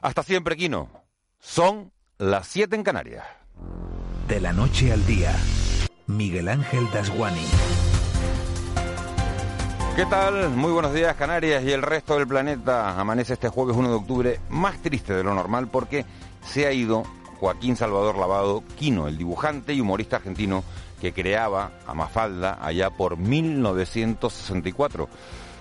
Hasta siempre, Kino. Son las 7 en Canarias. De la noche al día, Miguel Ángel Dasguani. ¿Qué tal? Muy buenos días, Canarias y el resto del planeta. Amanece este jueves 1 de octubre más triste de lo normal porque se ha ido Joaquín Salvador Lavado Quino, el dibujante y humorista argentino que creaba a Mafalda allá por 1964.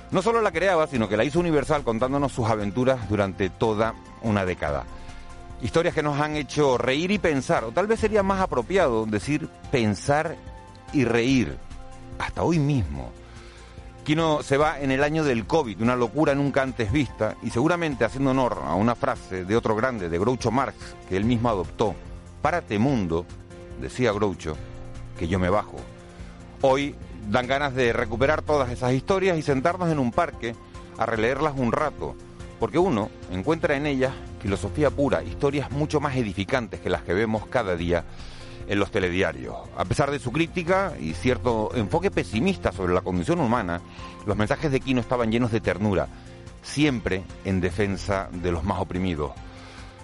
No solo la creaba, sino que la hizo universal contándonos sus aventuras durante toda una década. Historias que nos han hecho reír y pensar, o tal vez sería más apropiado decir pensar y reír, hasta hoy mismo. Quino se va en el año del COVID, una locura nunca antes vista, y seguramente haciendo honor a una frase de otro grande, de Groucho Marx, que él mismo adoptó. Párate mundo, decía Groucho, que yo me bajo. Hoy dan ganas de recuperar todas esas historias y sentarnos en un parque a releerlas un rato, porque uno encuentra en ellas filosofía pura, historias mucho más edificantes que las que vemos cada día en los telediarios. A pesar de su crítica y cierto enfoque pesimista sobre la condición humana, los mensajes de Quino estaban llenos de ternura, siempre en defensa de los más oprimidos.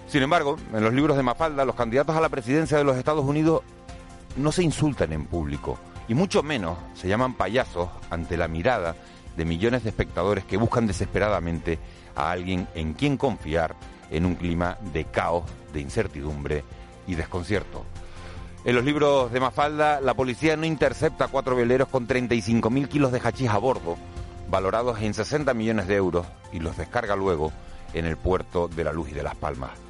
Sin embargo, en los libros de Mafalda, los candidatos a la presidencia de los Estados Unidos no se insultan en público, y mucho menos se llaman payasos ante la mirada de millones de espectadores que buscan desesperadamente a alguien en quien confiar en un clima de caos, de incertidumbre y desconcierto. En los libros de Mafalda, la policía no intercepta cuatro veleros con 35.000 kilos de hachís a bordo, valorados en 60 millones de euros, y los descarga luego en el puerto de la Luz y de Las Palmas.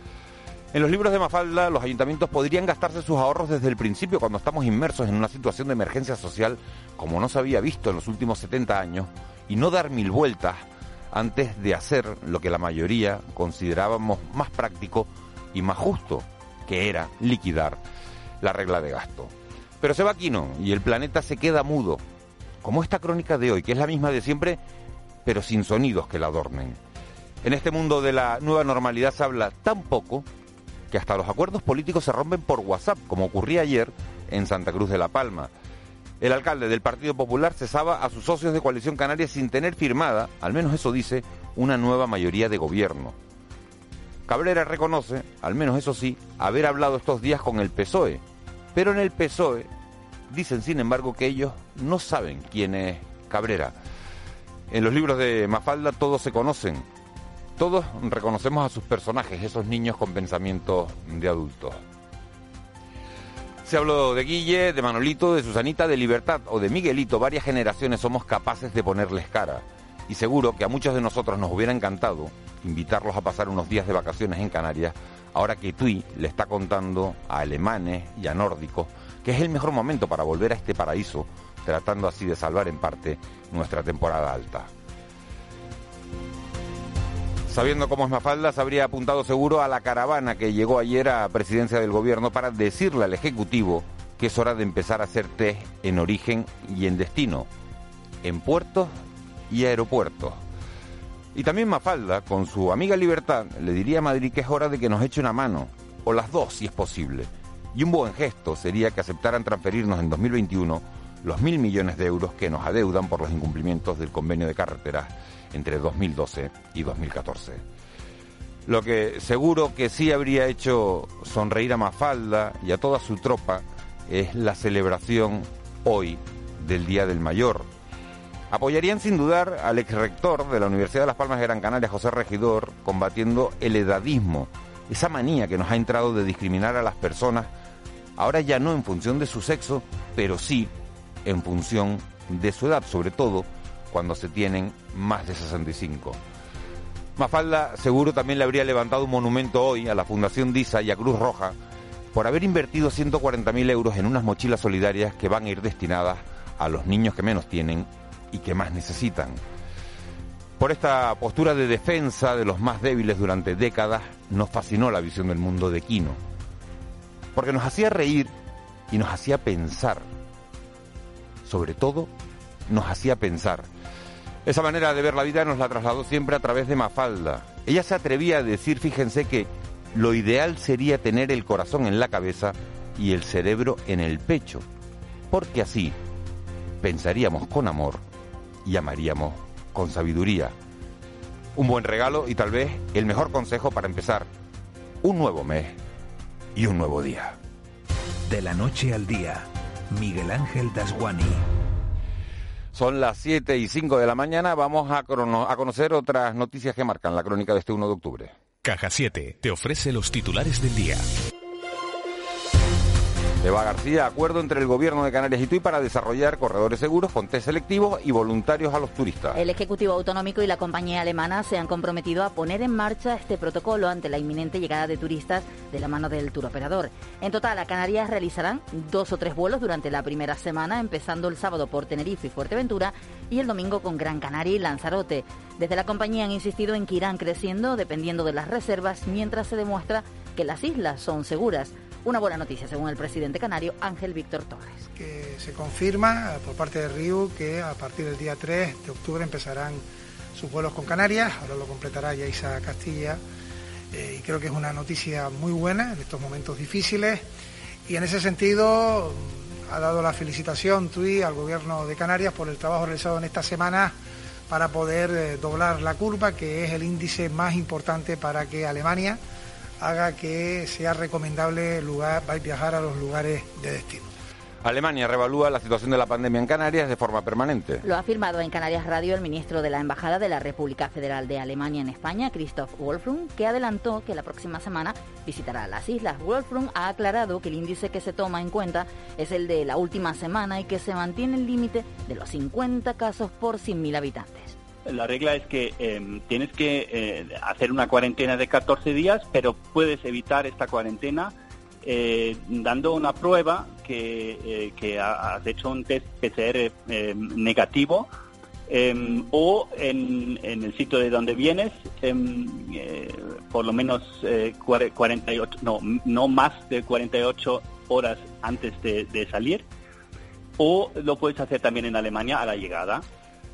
En los libros de Mafalda, los ayuntamientos podrían gastarse sus ahorros desde el principio cuando estamos inmersos en una situación de emergencia social como no se había visto en los últimos 70 años y no dar mil vueltas antes de hacer lo que la mayoría considerábamos más práctico y más justo, que era liquidar la regla de gasto. Pero se va Quino y el planeta se queda mudo, como esta crónica de hoy, que es la misma de siempre, pero sin sonidos que la adornen. En este mundo de la nueva normalidad se habla tan poco que hasta los acuerdos políticos se rompen por WhatsApp, como ocurría ayer en Santa Cruz de la Palma. El alcalde del Partido Popular cesaba a sus socios de Coalición Canaria sin tener firmada, al menos eso dice, una nueva mayoría de gobierno. Cabrera reconoce, al menos eso sí, haber hablado estos días con el PSOE, pero en el PSOE dicen sin embargo que ellos no saben quién es Cabrera. En los libros de Mafalda todos se conocen, todos reconocemos a sus personajes, esos niños con pensamientos de adultos. Se habló de Guille, de Manolito, de Susanita, de Libertad o de Miguelito. Varias generaciones somos capaces de ponerles cara. Y seguro que a muchos de nosotros nos hubiera encantado invitarlos a pasar unos días de vacaciones en Canarias, ahora que Tui le está contando a alemanes y a nórdicos que es el mejor momento para volver a este paraíso, tratando así de salvar en parte nuestra temporada alta. Sabiendo cómo es Mafalda, se habría apuntado seguro a la caravana que llegó ayer a presidencia del gobierno para decirle al Ejecutivo que es hora de empezar a hacer test en origen y en destino, en puertos y aeropuertos. Y también Mafalda, con su amiga Libertad, le diría a Madrid que es hora de que nos eche una mano, o las dos si es posible. Y un buen gesto sería que aceptaran transferirnos en 2021 los mil millones de euros que nos adeudan por los incumplimientos del convenio de carreteras entre 2012 y 2014. Lo que seguro que sí habría hecho sonreír a Mafalda y a toda su tropa es la celebración hoy del Día del Mayor. Apoyarían sin dudar al ex rector de la Universidad de Las Palmas de Gran Canaria, José Regidor, combatiendo el edadismo, esa manía que nos ha entrado de discriminar a las personas, ahora ya no en función de su sexo, pero sí en función de su edad, sobre todo cuando se tienen más de 65. Mafalda seguro también le habría levantado un monumento hoy a la Fundación DISA y a Cruz Roja por haber invertido 140.000 euros en unas mochilas solidarias que van a ir destinadas a los niños que menos tienen y que más necesitan. Por esta postura de defensa de los más débiles durante décadas, nos fascinó la visión del mundo de Quino. Porque nos hacía reír y nos hacía pensar. Sobre todo, nos hacía pensar. Esa manera de ver la vida nos la trasladó siempre a través de Mafalda. Ella se atrevía a decir, fíjense, que lo ideal sería tener el corazón en la cabeza y el cerebro en el pecho, porque así pensaríamos con amor y amaríamos con sabiduría. Un buen regalo y tal vez el mejor consejo para empezar un nuevo mes y un nuevo día. De la noche al día, Miguel Ángel Dasguani. Son las 7 y 5 de la mañana. Vamos a, a conocer otras noticias que marcan la crónica de este 1 de octubre. Caja 7 te ofrece los titulares del día. Eva García, acuerdo entre el gobierno de Canarias y TUI para desarrollar corredores seguros con selectivos y voluntarios a los turistas. El Ejecutivo Autonómico y la compañía alemana se han comprometido a poner en marcha este protocolo ante la inminente llegada de turistas de la mano del turoperador. En total, a Canarias realizarán dos o tres vuelos durante la primera semana, empezando el sábado por Tenerife y Fuerteventura y el domingo con Gran Canaria y Lanzarote. Desde la compañía han insistido en que irán creciendo dependiendo de las reservas mientras se demuestra que las islas son seguras. Una buena noticia, según el presidente canario Ángel Víctor Torres. Que se confirma por parte de RIU que a partir del día 3 de octubre empezarán sus vuelos con Canarias, ahora lo completará Yaisa Castilla, eh, y creo que es una noticia muy buena en estos momentos difíciles, y en ese sentido ha dado la felicitación TUI al gobierno de Canarias por el trabajo realizado en esta semana para poder eh, doblar la curva, que es el índice más importante para que Alemania haga que sea recomendable lugar, viajar a los lugares de destino. Alemania revalúa la situación de la pandemia en Canarias de forma permanente. Lo ha afirmado en Canarias Radio el ministro de la Embajada de la República Federal de Alemania en España, Christoph Wolfrum, que adelantó que la próxima semana visitará las islas. Wolfrum ha aclarado que el índice que se toma en cuenta es el de la última semana y que se mantiene el límite de los 50 casos por 100.000 habitantes. La regla es que em, tienes que eh, hacer una cuarentena de 14 días, pero puedes evitar esta cuarentena eh, dando una prueba que, eh, que, has hecho un test PCR em, negativo em, o en, el sitio de donde vienes por lo menos 48, no, no más de 48 horas antes de, de salir o lo puedes hacer también en Alemania a la llegada.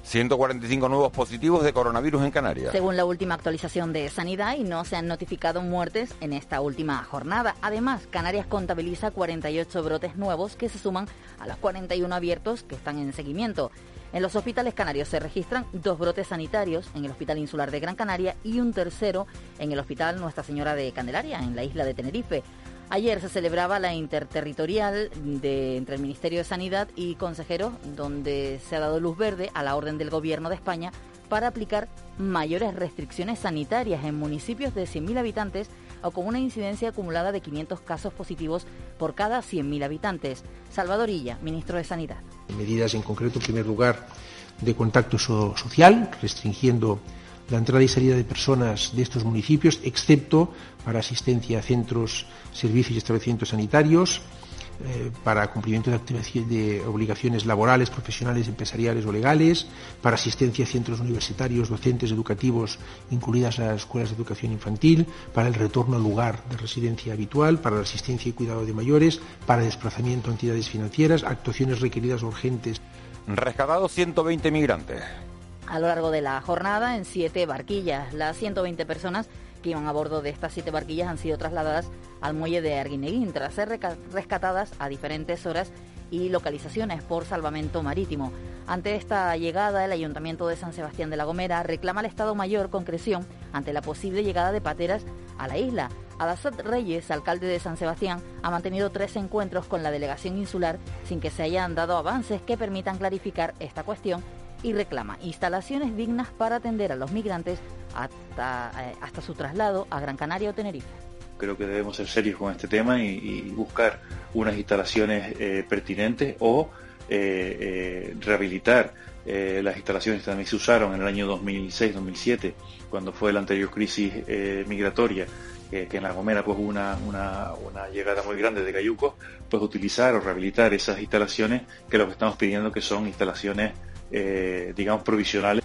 145 nuevos positivos de coronavirus en Canarias. Según la última actualización de Sanidad, y no se han notificado muertes en esta última jornada. Además, Canarias contabiliza 48 brotes nuevos que se suman a los 41 abiertos que están en seguimiento. En los hospitales canarios se registran dos brotes sanitarios en el Hospital Insular de Gran Canaria y un tercero en el Hospital Nuestra Señora de Candelaria, en la isla de Tenerife. Ayer se celebraba la interterritorial de, entre el Ministerio de Sanidad y consejeros, donde se ha dado luz verde a la orden del Gobierno de España para aplicar mayores restricciones sanitarias en municipios de 100.000 habitantes o con una incidencia acumulada de 500 casos positivos por cada 100.000 habitantes. Salvador Illa, ministro de Sanidad. Medidas en concreto, en primer lugar, de contacto social, restringiendo la entrada y salida de personas de estos municipios, excepto para asistencia a centros, servicios y establecimientos sanitarios, eh, para cumplimiento de, de, obligaciones laborales, profesionales, empresariales o legales, para asistencia a centros universitarios, docentes, educativos, incluidas las escuelas de educación infantil, para el retorno al lugar de residencia habitual, para la asistencia y cuidado de mayores, para desplazamiento a entidades financieras, actuaciones requeridas urgentes. Rescatados 120 migrantes a lo largo de la jornada en siete barquillas. Las 120 personas que iban a bordo de estas siete barquillas han sido trasladadas al muelle de Arguineguín tras ser rescatadas a diferentes horas y localizaciones por salvamento marítimo. Ante esta llegada, el Ayuntamiento de San Sebastián de la Gomera reclama al Estado Mayor concreción ante la posible llegada de pateras a la isla. Adasat Reyes, alcalde de San Sebastián, ha mantenido tres encuentros con la delegación insular sin que se hayan dado avances que permitan clarificar esta cuestión y reclama instalaciones dignas para atender a los migrantes hasta, eh, hasta su traslado a Gran Canaria o Tenerife. Creo que debemos ser serios con este tema y, buscar unas instalaciones eh, pertinentes o eh, rehabilitar las instalaciones que también se usaron en el año 2006-2007, cuando fue la anterior crisis migratoria que, en La Gomera pues hubo una, una, llegada muy grande de cayucos, pues utilizar o rehabilitar esas instalaciones que lo que estamos pidiendo que son instalaciones eh, digamos, provisionales.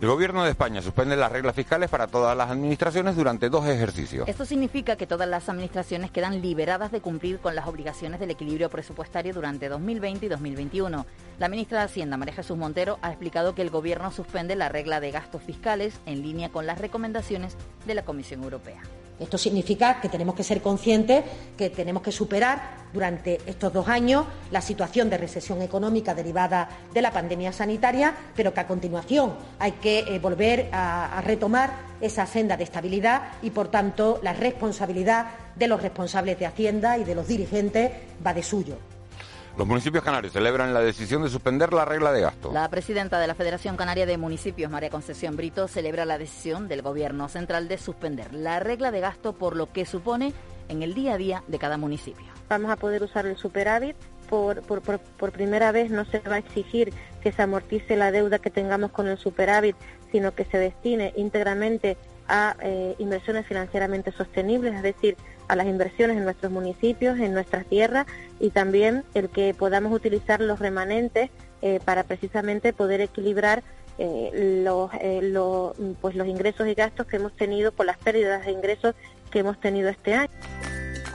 El gobierno de España suspende las reglas fiscales para todas las administraciones durante dos ejercicios. Esto significa que todas las administraciones quedan liberadas de cumplir con las obligaciones del equilibrio presupuestario durante 2020 y 2021. La ministra de Hacienda, María Jesús Montero, ha explicado que el gobierno suspende la regla de gastos fiscales en línea con las recomendaciones de la Comisión Europea. Esto significa que tenemos que ser conscientes que tenemos que superar durante estos dos años la situación de recesión económica derivada de la pandemia sanitaria, pero que a continuación hay que eh, volver a, a retomar esa senda de estabilidad y, por tanto, la responsabilidad de los responsables de Hacienda y de los dirigentes va de suyo. Los municipios canarios celebran la decisión de suspender la regla de gasto. La presidenta de la Federación Canaria de Municipios, María Concesión Brito, celebra la decisión del Gobierno central de suspender la regla de gasto por lo que supone en el día a día de cada municipio. Vamos a poder usar el superávit. Por, por, por, por primera vez no se va a exigir que se amortice la deuda que tengamos con el superávit, sino que se destine íntegramente a eh, inversiones financieramente sostenibles, es decir, a las inversiones en nuestros municipios, en nuestras tierras y también el que podamos utilizar los remanentes eh, para precisamente poder equilibrar eh, los, eh, pues los ingresos y gastos que hemos tenido por las pérdidas de ingresos que hemos tenido este año.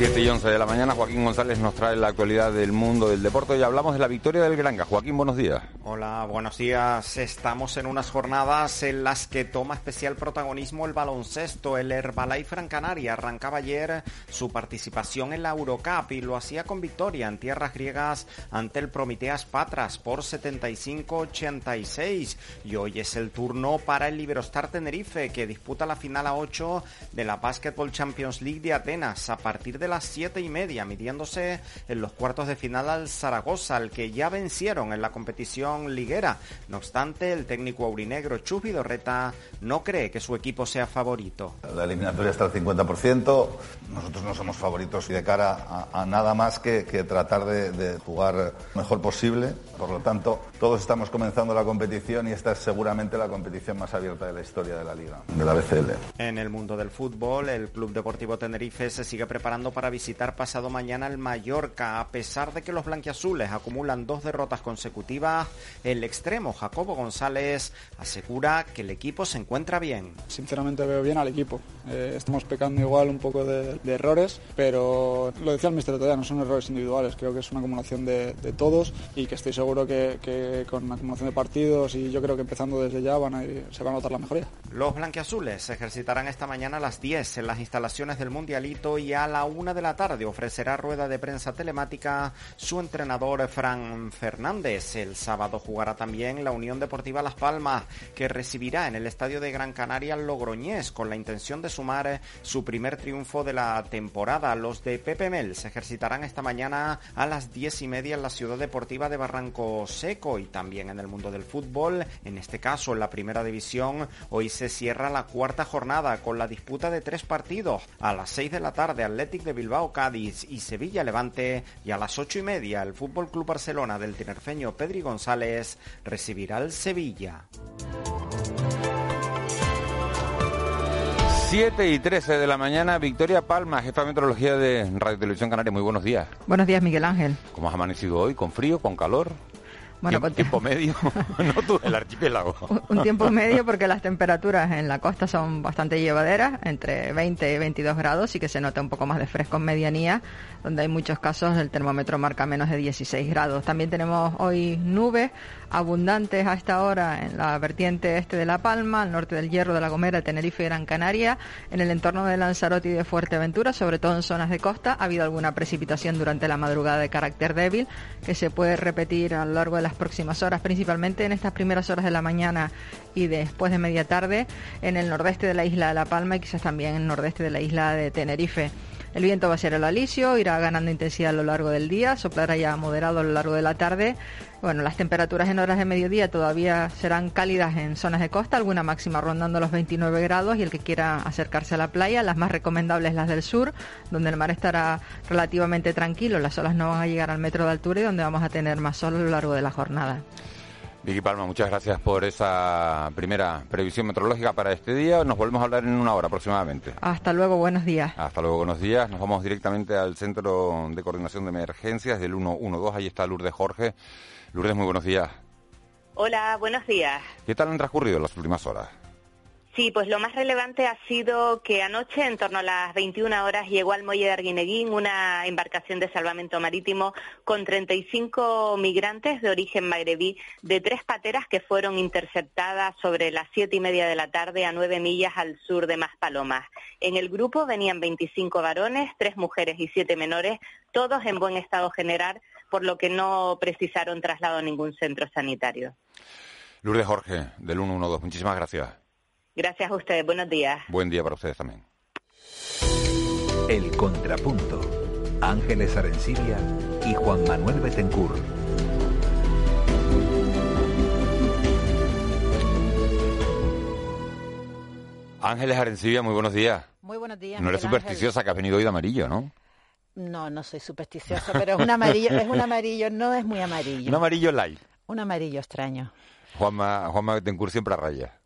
7 y 11 de la mañana, Joaquín González nos trae la actualidad del mundo del deporte y hablamos de la victoria del Granca. Joaquín, buenos días. Hola, buenos días. Estamos en unas jornadas en las que toma especial protagonismo el baloncesto. El Herbalife Gran Canaria arrancaba ayer su participación en la Eurocup y lo hacía con victoria en tierras griegas ante el Prometeas Patras por 75-86. Y hoy es el turno para el Liberostar Tenerife que disputa la final a 8 de la Basketball Champions League de Atenas a partir de las siete y media, midiéndose en los cuartos de final al Zaragoza, al que ya vencieron en la competición liguera. No obstante, el técnico aurinegro Chus Vidorreta no cree que su equipo sea favorito. La eliminatoria está al 50%, nosotros no somos favoritos y de cara a, a nada más que, que tratar de, de jugar mejor posible. Por lo tanto, todos estamos comenzando la competición y esta es seguramente la competición más abierta de la historia de la liga, de la BCL. En el mundo del fútbol, el Club Deportivo Tenerife se sigue preparando para visitar pasado mañana el Mallorca. A pesar de que los blanquiazules acumulan dos derrotas consecutivas, el extremo Jacobo González asegura que el equipo se encuentra bien. Sinceramente veo bien al equipo. Eh, estamos pecando igual un poco de, de, errores, pero lo decía el mister todavía, no son errores individuales, creo que es una acumulación de, de todos y que estoy seguro que, que, con la acumulación de partidos y yo creo que empezando desde ya van a ir, se va a notar la mejoría. Los blanquiazules se ejercitarán esta mañana a las 10 en las instalaciones del Mundialito y a la una de la tarde ofrecerá rueda de prensa telemática su entrenador Fran Fernández. El sábado jugará también la Unión Deportiva Las Palmas, que recibirá en el estadio de Gran Canaria Logroñés con la intención de sumar su primer triunfo de la temporada. Los de Pepe Mel se ejercitarán esta mañana a las diez y media en la ciudad deportiva de Barranco Seco y también en el mundo del fútbol. En este caso, en la primera división, hoy se cierra la cuarta jornada con la disputa de tres partidos. A las seis de la tarde, Athletic de Bilbao Cádiz y Sevilla Levante y a las ocho y media el Fútbol Club Barcelona del tinerfeño Pedri González recibirá al Sevilla. 7 y 13 de la mañana, Victoria Palma, jefa de meteorología de Radio Televisión Canaria. Muy buenos días. Buenos días, Miguel Ángel. ¿Cómo has amanecido hoy? ¿Con frío? ¿Con calor? Bueno, tiempo, tiempo medio, no tú, el archipiélago. Un tiempo medio porque las temperaturas en la costa son bastante llevaderas, entre 20 y 22 grados, y que se nota un poco más de fresco en medianía, donde hay muchos casos el termómetro marca menos de 16 grados. También tenemos hoy nubes abundantes a esta hora en la vertiente este de La Palma, al norte del Hierro, de La Gomera, Tenerife y Gran Canaria, en el entorno de Lanzarote y de Fuerteventura, sobre todo en zonas de costa. Ha habido alguna precipitación durante la madrugada de carácter débil que se puede repetir a lo largo de las próximas horas, principalmente en estas primeras horas de la mañana y después de media tarde en el nordeste de la isla de La Palma y quizás también en el nordeste de la isla de Tenerife. El viento va a ser el alisio, irá ganando intensidad a lo largo del día, soplará ya moderado a lo largo de la tarde. Bueno, las temperaturas en horas de mediodía todavía serán cálidas en zonas de costa, alguna máxima rondando los 29 grados y el que quiera acercarse a la playa, las más recomendables las del sur, donde el mar estará relativamente tranquilo, las olas no van a llegar al metro de altura y donde vamos a tener más sol a lo largo de la jornada. Vicky Palma, muchas gracias por esa primera previsión meteorológica para este día. Nos volvemos a hablar en una hora aproximadamente. Hasta luego, buenos días. Hasta luego, buenos días. Nos vamos directamente al Centro de Coordinación de Emergencias del 112. Ahí está Lourdes Jorge. Lourdes, muy buenos días. Hola, buenos días. ¿Qué tal han transcurrido las últimas horas? Sí, pues lo más relevante ha sido que anoche, en torno a las 21 horas, llegó al muelle de Arguineguín una embarcación de salvamento marítimo con 35 migrantes de origen magrebí de tres pateras que fueron interceptadas sobre las siete y media de la tarde a nueve millas al sur de Maspalomas. En el grupo venían 25 varones, tres mujeres y siete menores, todos en buen estado general, por lo que no precisaron traslado a ningún centro sanitario. Lourdes Jorge, del 112, muchísimas gracias. Gracias a ustedes. Buenos días. Buen día para ustedes también. El Contrapunto. Ángeles Arencibia y Juan Manuel Betencur. Ángeles Arencibia, muy buenos días. Muy buenos días. No eres supersticiosa que has venido hoy de amarillo, ¿no? No, no soy supersticiosa, pero es un amarillo, es un amarillo, no es muy amarillo. Un amarillo light. Un amarillo extraño. Juanma, Juanma Betancourt siempre a raya.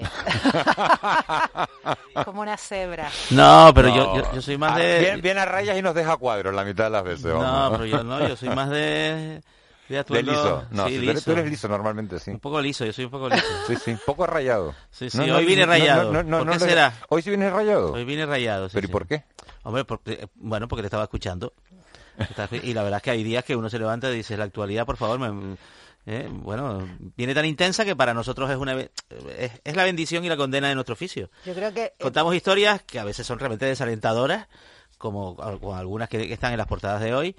Como una cebra. No, pero Yo, yo, soy más Ah, de... Viene, viene a rayas y nos deja cuadros la mitad de las veces. No, vamos. pero yo no, yo soy más de... De, De liso. No, sí, eres- liso. tú eres liso normalmente, sí. Un poco liso, yo soy un poco liso. Sí, sí, poco rayado. Sí, sí, hoy vine rayado. ¿Por qué será? ¿Hoy sí vienes rayado? Hoy vine rayado, sí, ¿Pero y sí. por qué? Hombre, porque, bueno, porque te estaba escuchando. Y la verdad es que hay días que uno se levanta y dice, la actualidad, por favor, me- eh, bueno, viene tan intensa que para nosotros es una es, es la bendición y la condena de nuestro oficio. Yo creo que eh, Contamos historias que a veces son realmente desalentadoras, como, como algunas que, que están en las portadas de hoy,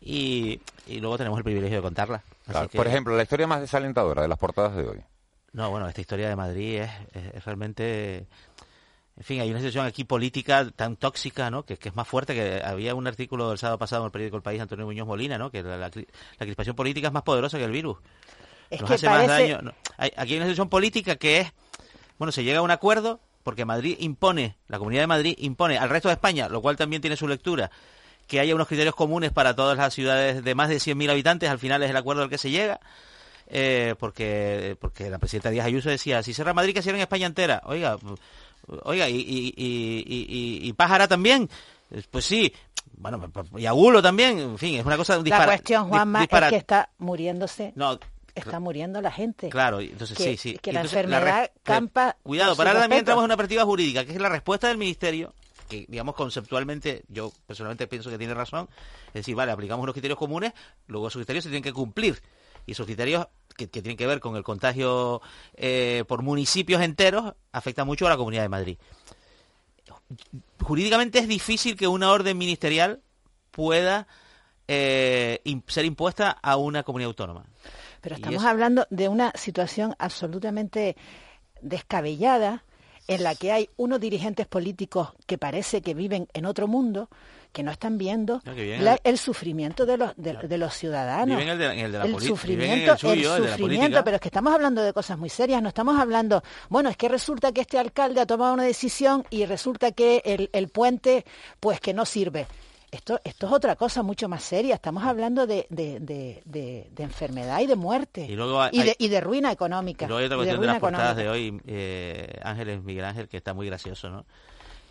y, y luego tenemos el privilegio de contarlas. Así Claro, que- Por ejemplo, la historia más desalentadora de las portadas de hoy. no, bueno, esta historia de Madrid es, es- es realmente... En fin, hay una situación aquí política tan tóxica, ¿no? Que, que es más fuerte que había un artículo el sábado pasado en el periódico El País, Antonio Muñoz Molina, ¿no? Que la, la cri- la crispación política es más poderosa que el virus. Es Nos que hace más daño. no. Hay- aquí hay una situación política que es, bueno, se llega a un acuerdo porque Madrid impone, la Comunidad de Madrid impone al resto de España, lo cual también tiene su lectura, que haya unos criterios comunes para todas las ciudades de más de 100.000 habitantes, al final es el acuerdo al que se llega. eh, porque porque la presidenta Díaz Ayuso decía si cierra Madrid que cierren España entera oiga oiga y y, y, Pájara también pues sí bueno y Agulo también en fin es una cosa un la dispara- cuestión, Juanma, es disparate. que está muriéndose, no está muriendo la gente. Claro, entonces que, sí, sí. Que la entonces la enfermedad res- campa. Cuidado, para también entramos en una perspectiva jurídica, que es la respuesta del Ministerio, que digamos conceptualmente, yo personalmente pienso que tiene razón, es decir, vale, aplicamos unos criterios comunes, luego esos criterios se tienen que cumplir. Y esos criterios que, que tienen que ver con el contagio eh, por municipios enteros afectan mucho a la Comunidad de Madrid. Jurídicamente es difícil que una orden ministerial pueda eh, ser impuesta a una comunidad autónoma. Pero estamos eso- hablando de una situación absolutamente descabellada en la que hay unos dirigentes políticos que parece que viven en otro mundo, que no están viendo No, la- el- sufrimiento de los, de, de los ciudadanos. Viven el de- en el de la el poli- viven en sufrimiento, el suyo, sufrimiento, pero es que estamos hablando de cosas muy serias, no estamos hablando, bueno, es que resulta que este alcalde ha tomado una decisión y resulta que el, el puente, pues que no sirve. Esto, esto es otra cosa mucho más seria. Estamos hablando de, de, de, de- enfermedad y de muerte. Y luego hay- y, de, y de ruina económica. Y luego hay otra cuestión de, las portadas económica. de hoy, eh, Ángeles Miguel Ángel, que está muy gracioso, ¿no?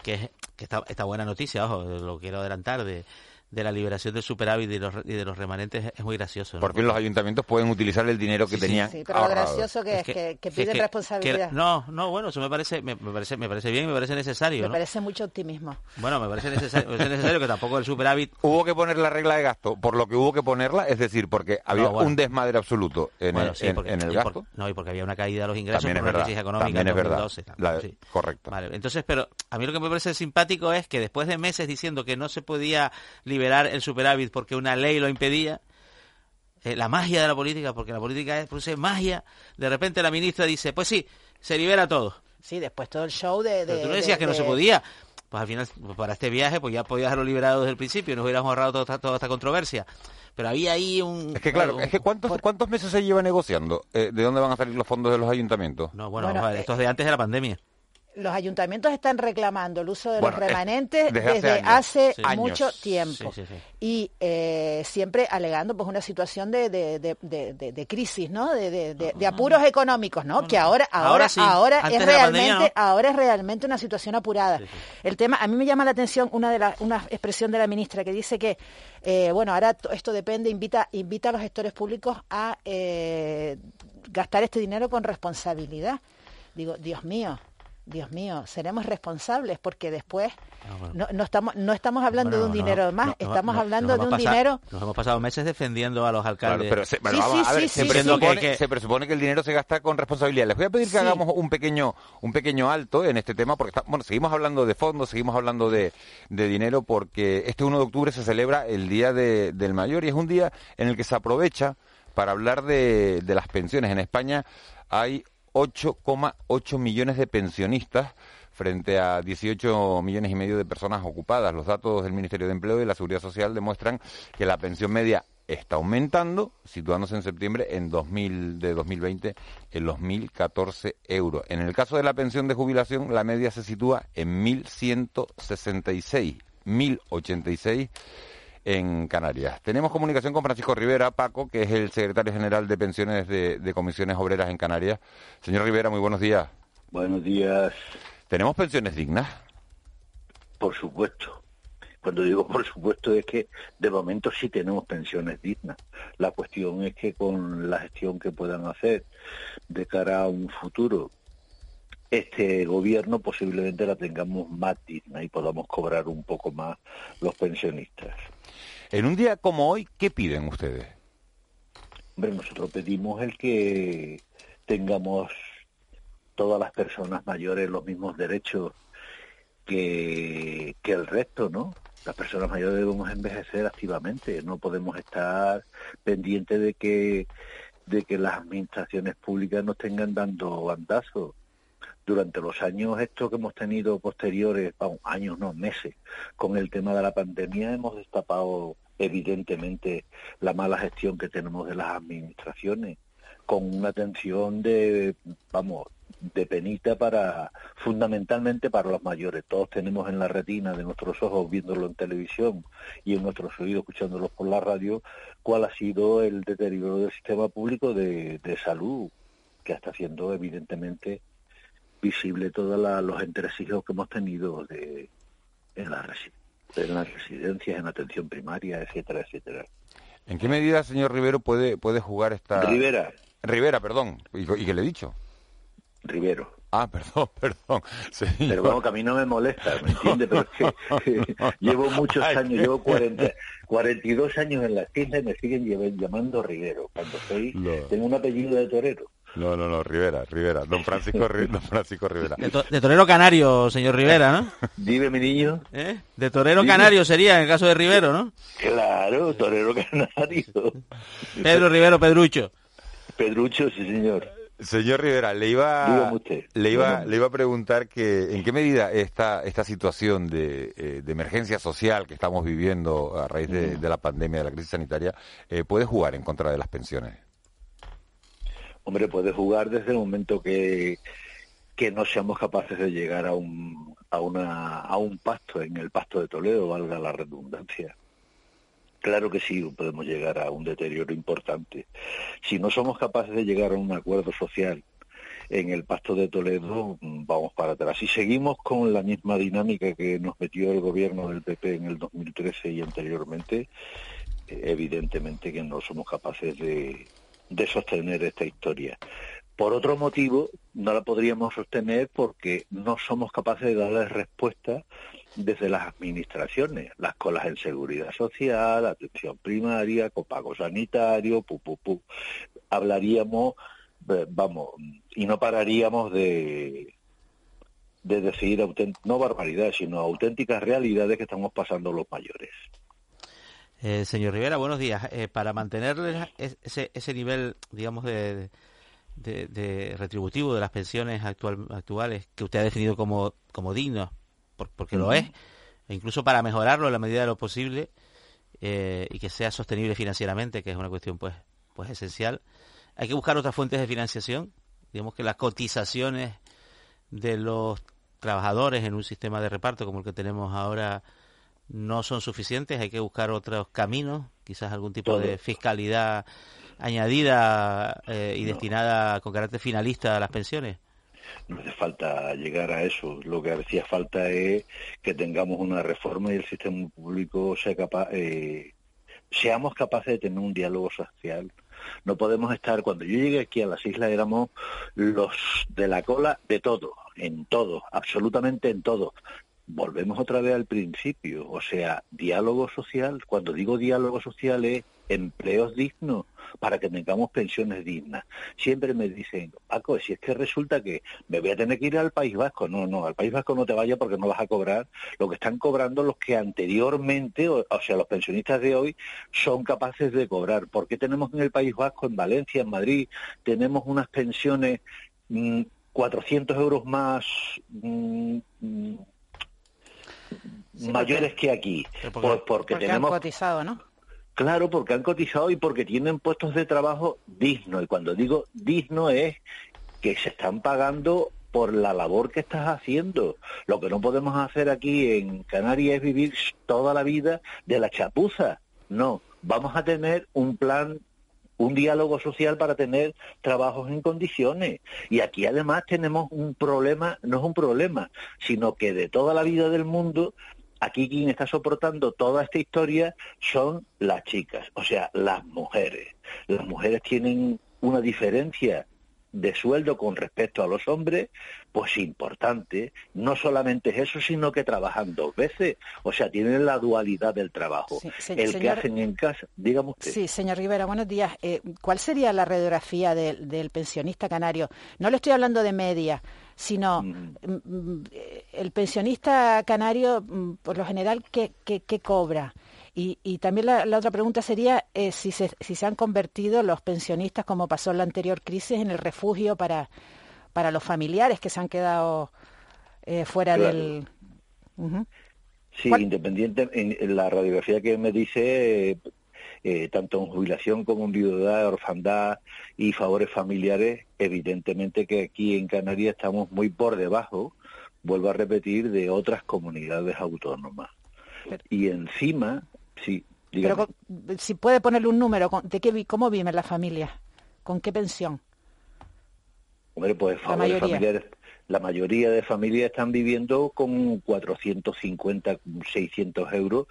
Que, es, que esta, esta buena noticia, ojo, lo quiero adelantar, de, de la liberación del superávit y de los, y de los remanentes es muy gracioso. ¿no? Por fin los ayuntamientos pueden utilizar el dinero que tenían Sí, pero lo ahorrado. gracioso que es, que, que piden que- responsabilidad. que- no, no, bueno, eso me parece, me, me parece, me parece bien, me parece necesario, Me ¿no? parece mucho optimismo. Bueno, me parece necesario, me parece necesario que tampoco el superávit Hubo que poner la regla de gasto por lo que hubo que ponerla, es decir, porque había No, bueno. un desmadre absoluto en, Bueno, el, sí, en- porque- en el gasto. por- no, y porque había una caída de los ingresos También por es una verdad, crisis económica también en es verdad. 2012, tal, La- sí. Correcto. Vale, entonces, pero a mí lo que me parece simpático es que después de meses diciendo que no se podía liberar el superávit porque una ley lo impedía, eh, la magia de la política, porque la política es produce magia, de repente la ministra dice, pues sí, se libera todo. Sí, después todo el show de... de Pero tú no de- decías que no de- se podía. pues al final, pues para este viaje, pues ya podía haberlo liberado desde el principio, nos hubiéramos ahorrado toda esta, toda esta controversia. Pero había ahí un... Es que claro, es que ¿cuántos, ¿cuántos meses se lleva negociando? Eh, ¿De dónde van a salir los fondos de los ayuntamientos? No, bueno, bueno esto es de antes de la pandemia los ayuntamientos están reclamando el uso de los remanentes desde, hace, mucho tiempo. y eh, siempre alegando pues una situación de, de, crisis no de, apuros económicos no que ahora ahora ahora, es realmente ahora es realmente una situación apurada. El tema a mí me llama la atención una de las una expresión de la ministra que dice que eh, bueno ahora esto depende invita invita a los gestores públicos a eh, gastar este dinero con responsabilidad. Digo Dios mío Dios mío, seremos responsables porque después ah, no, no, estamos no estamos hablando de un dinero más, estamos hablando de un dinero. Nos hemos pasado meses defendiendo a los alcaldes. pero se, presupone, que, el dinero se gasta con responsabilidad. Les voy a pedir que hagamos un pequeño un pequeño alto en este tema porque bueno seguimos hablando de fondos, seguimos hablando de, dinero porque este 1 de octubre se celebra el día del mayor y es un día en el que se aprovecha para hablar de, de las pensiones en España. Hay 8,8 millones de pensionistas frente a 18 millones y medio de personas ocupadas. Los datos del Ministerio de Empleo y la Seguridad Social demuestran que la pensión media está aumentando, situándose en septiembre en 2000, de 2020 en los 1.014 euros. En el caso de la pensión de jubilación, la media se sitúa en 1.166, 1.086 en Canarias. Tenemos comunicación con Francisco Rivera, Paco, que es el secretario general de pensiones de, comisiones obreras en Canarias. Señor Rivera, muy buenos días. Buenos días. ¿Tenemos pensiones dignas? Por supuesto. Cuando digo por supuesto es que de momento sí tenemos pensiones dignas. La cuestión es que con la gestión que puedan hacer de cara a un futuro este gobierno posiblemente la tengamos más digna y podamos cobrar un poco más los pensionistas. En un día como hoy, ¿qué piden ustedes? Hombre, nosotros pedimos el que tengamos todas las personas mayores los mismos derechos que, que el resto, ¿no? Las personas mayores debemos envejecer activamente, no podemos estar pendientes de que de que las administraciones públicas nos tengan dando bandazos durante los años estos que hemos tenido posteriores, años no, meses, con el tema de la pandemia hemos destapado evidentemente la mala gestión que tenemos de las administraciones, con una atención de, vamos, de penita para, fundamentalmente para los mayores. Todos tenemos en la retina de nuestros ojos, viéndolo en televisión y en nuestros oídos, escuchándolos por la radio, cuál ha sido el deterioro del sistema público de, salud, que está haciendo evidentemente visible todos los entresijos que hemos tenido de, en, la, en las residencias, en atención primaria, etcétera, etcétera. ¿En qué medida, señor Rivero, puede, puede jugar esta... Rivera. Rivera, perdón. ¿Y, qué le he dicho? Rivero. Ah, perdón, perdón. Pero bueno, que a mí no me molesta, ¿me entiende? Pero es que llevo muchos años, llevo 40, 42 años en la tienda y me siguen llamando Rivero. Cuando soy, tengo un apellido de torero. No, no, no, Rivera, Rivera, don Francisco, don Francisco Rivera. De, torero canario, señor Rivera, ¿no? Dime, mi niño. ¿Eh? De torero canario sería en el caso de Rivero, ¿no? Claro, torero canario. Pedro Rivero, Pedrucho. Pedrucho, sí, señor. Señor Rivera, le iba, le iba, le iba a preguntar que en qué medida esta, esta situación de, eh, de emergencia social que estamos viviendo a raíz de, la pandemia, de la crisis sanitaria, eh, puede jugar en contra de las pensiones. Hombre, puede jugar desde el momento que, que no seamos capaces de llegar a un, a, una, a un pacto, en el pacto de Toledo, valga la redundancia. Claro que sí, podemos llegar a un deterioro importante. Si no somos capaces de llegar a un acuerdo social en el pacto de Toledo, vamos para atrás. Si seguimos con la misma dinámica que nos metió el gobierno del PP en el 2013 y anteriormente, evidentemente que no somos capaces de, de sostener esta historia. Por otro motivo, no la podríamos sostener porque no somos capaces de darle respuesta desde las administraciones, las colas en seguridad social, atención primaria, copago sanitario, pu, pu, pu. Hablaríamos, eh, vamos, y no pararíamos de, de decir no barbaridades, sino auténticas realidades que estamos pasando los mayores. Eh, señor Rivera, buenos días. Eh, para mantener ese, ese nivel, digamos, de, de, retributivo de las pensiones actual, actuales que usted ha definido como, como digno, porque lo es, e incluso para mejorarlo en la medida de lo posible eh, y que sea sostenible financieramente, que es una cuestión pues, pues esencial. Hay que buscar otras fuentes de financiación. Digamos que las cotizaciones de los trabajadores en un sistema de reparto como el que tenemos ahora no son suficientes, hay que buscar otros caminos, quizás algún tipo de fiscalidad añadida eh, y destinada con carácter finalista a las pensiones. No hace falta llegar a eso. Lo que hacía falta es que tengamos una reforma y el sistema público sea capaz, eh, seamos capaces de tener un diálogo social. No podemos estar, cuando yo llegué aquí a las islas éramos los de la cola de todo, en todo, absolutamente en todo volvemos otra vez al principio, o sea, diálogo social. Cuando digo diálogo social es empleos dignos para que tengamos pensiones dignas. Siempre me dicen, Paco, si es que resulta que me voy a tener que ir al País Vasco. No, no, al País Vasco no te vayas porque no vas a cobrar lo que están cobrando los que anteriormente, o, sea, los pensionistas de hoy, son capaces de cobrar. ¿Por qué tenemos en el País Vasco, en Valencia, en Madrid, tenemos unas pensiones 400 mm, euros más mm, mayores que aquí. pues porque, tenemos... han cotizado, ¿no? Claro, porque han cotizado y porque tienen puestos de trabajo dignos. Y cuando digo digno es que se están pagando por la labor que estás haciendo. Lo que no podemos hacer aquí en Canarias es vivir toda la vida de la chapuza. No, vamos a tener un plan un diálogo social para tener trabajos en condiciones. Y aquí además tenemos un problema, no es un problema, sino que de toda la vida del mundo, aquí quien está soportando toda esta historia son las chicas, o sea, las mujeres. Las mujeres tienen una diferencia de sueldo con respecto a los hombres, pues importante. No solamente es eso, sino que trabajan dos veces. O sea, tienen la dualidad del trabajo. el que hacen en casa, digamos usted. Sí, señor Rivera, buenos días. Eh, ¿Cuál sería la radiografía del pensionista canario? No le estoy hablando de media, sino mm. Mm, mm, el pensionista canario, por lo general, ¿qué, qué, qué cobra? Y, también la, otra pregunta sería eh, si, se, si se han convertido los pensionistas, como pasó en la anterior crisis, en el refugio para, para los familiares que se han quedado eh, fuera del... Sí, independiente, en, la radiografía que me dice, eh, tanto en jubilación como en viudedad, orfandad y favores familiares, evidentemente que aquí en Canarias estamos muy por debajo, vuelvo a repetir, de otras comunidades autónomas. Y encima Sí, Pero si puede ponerle un número, ¿de qué, cómo viven las familias? ¿Con qué pensión? Hombre, pues la mayoría. la mayoría de familias están viviendo con 450, 600 euros.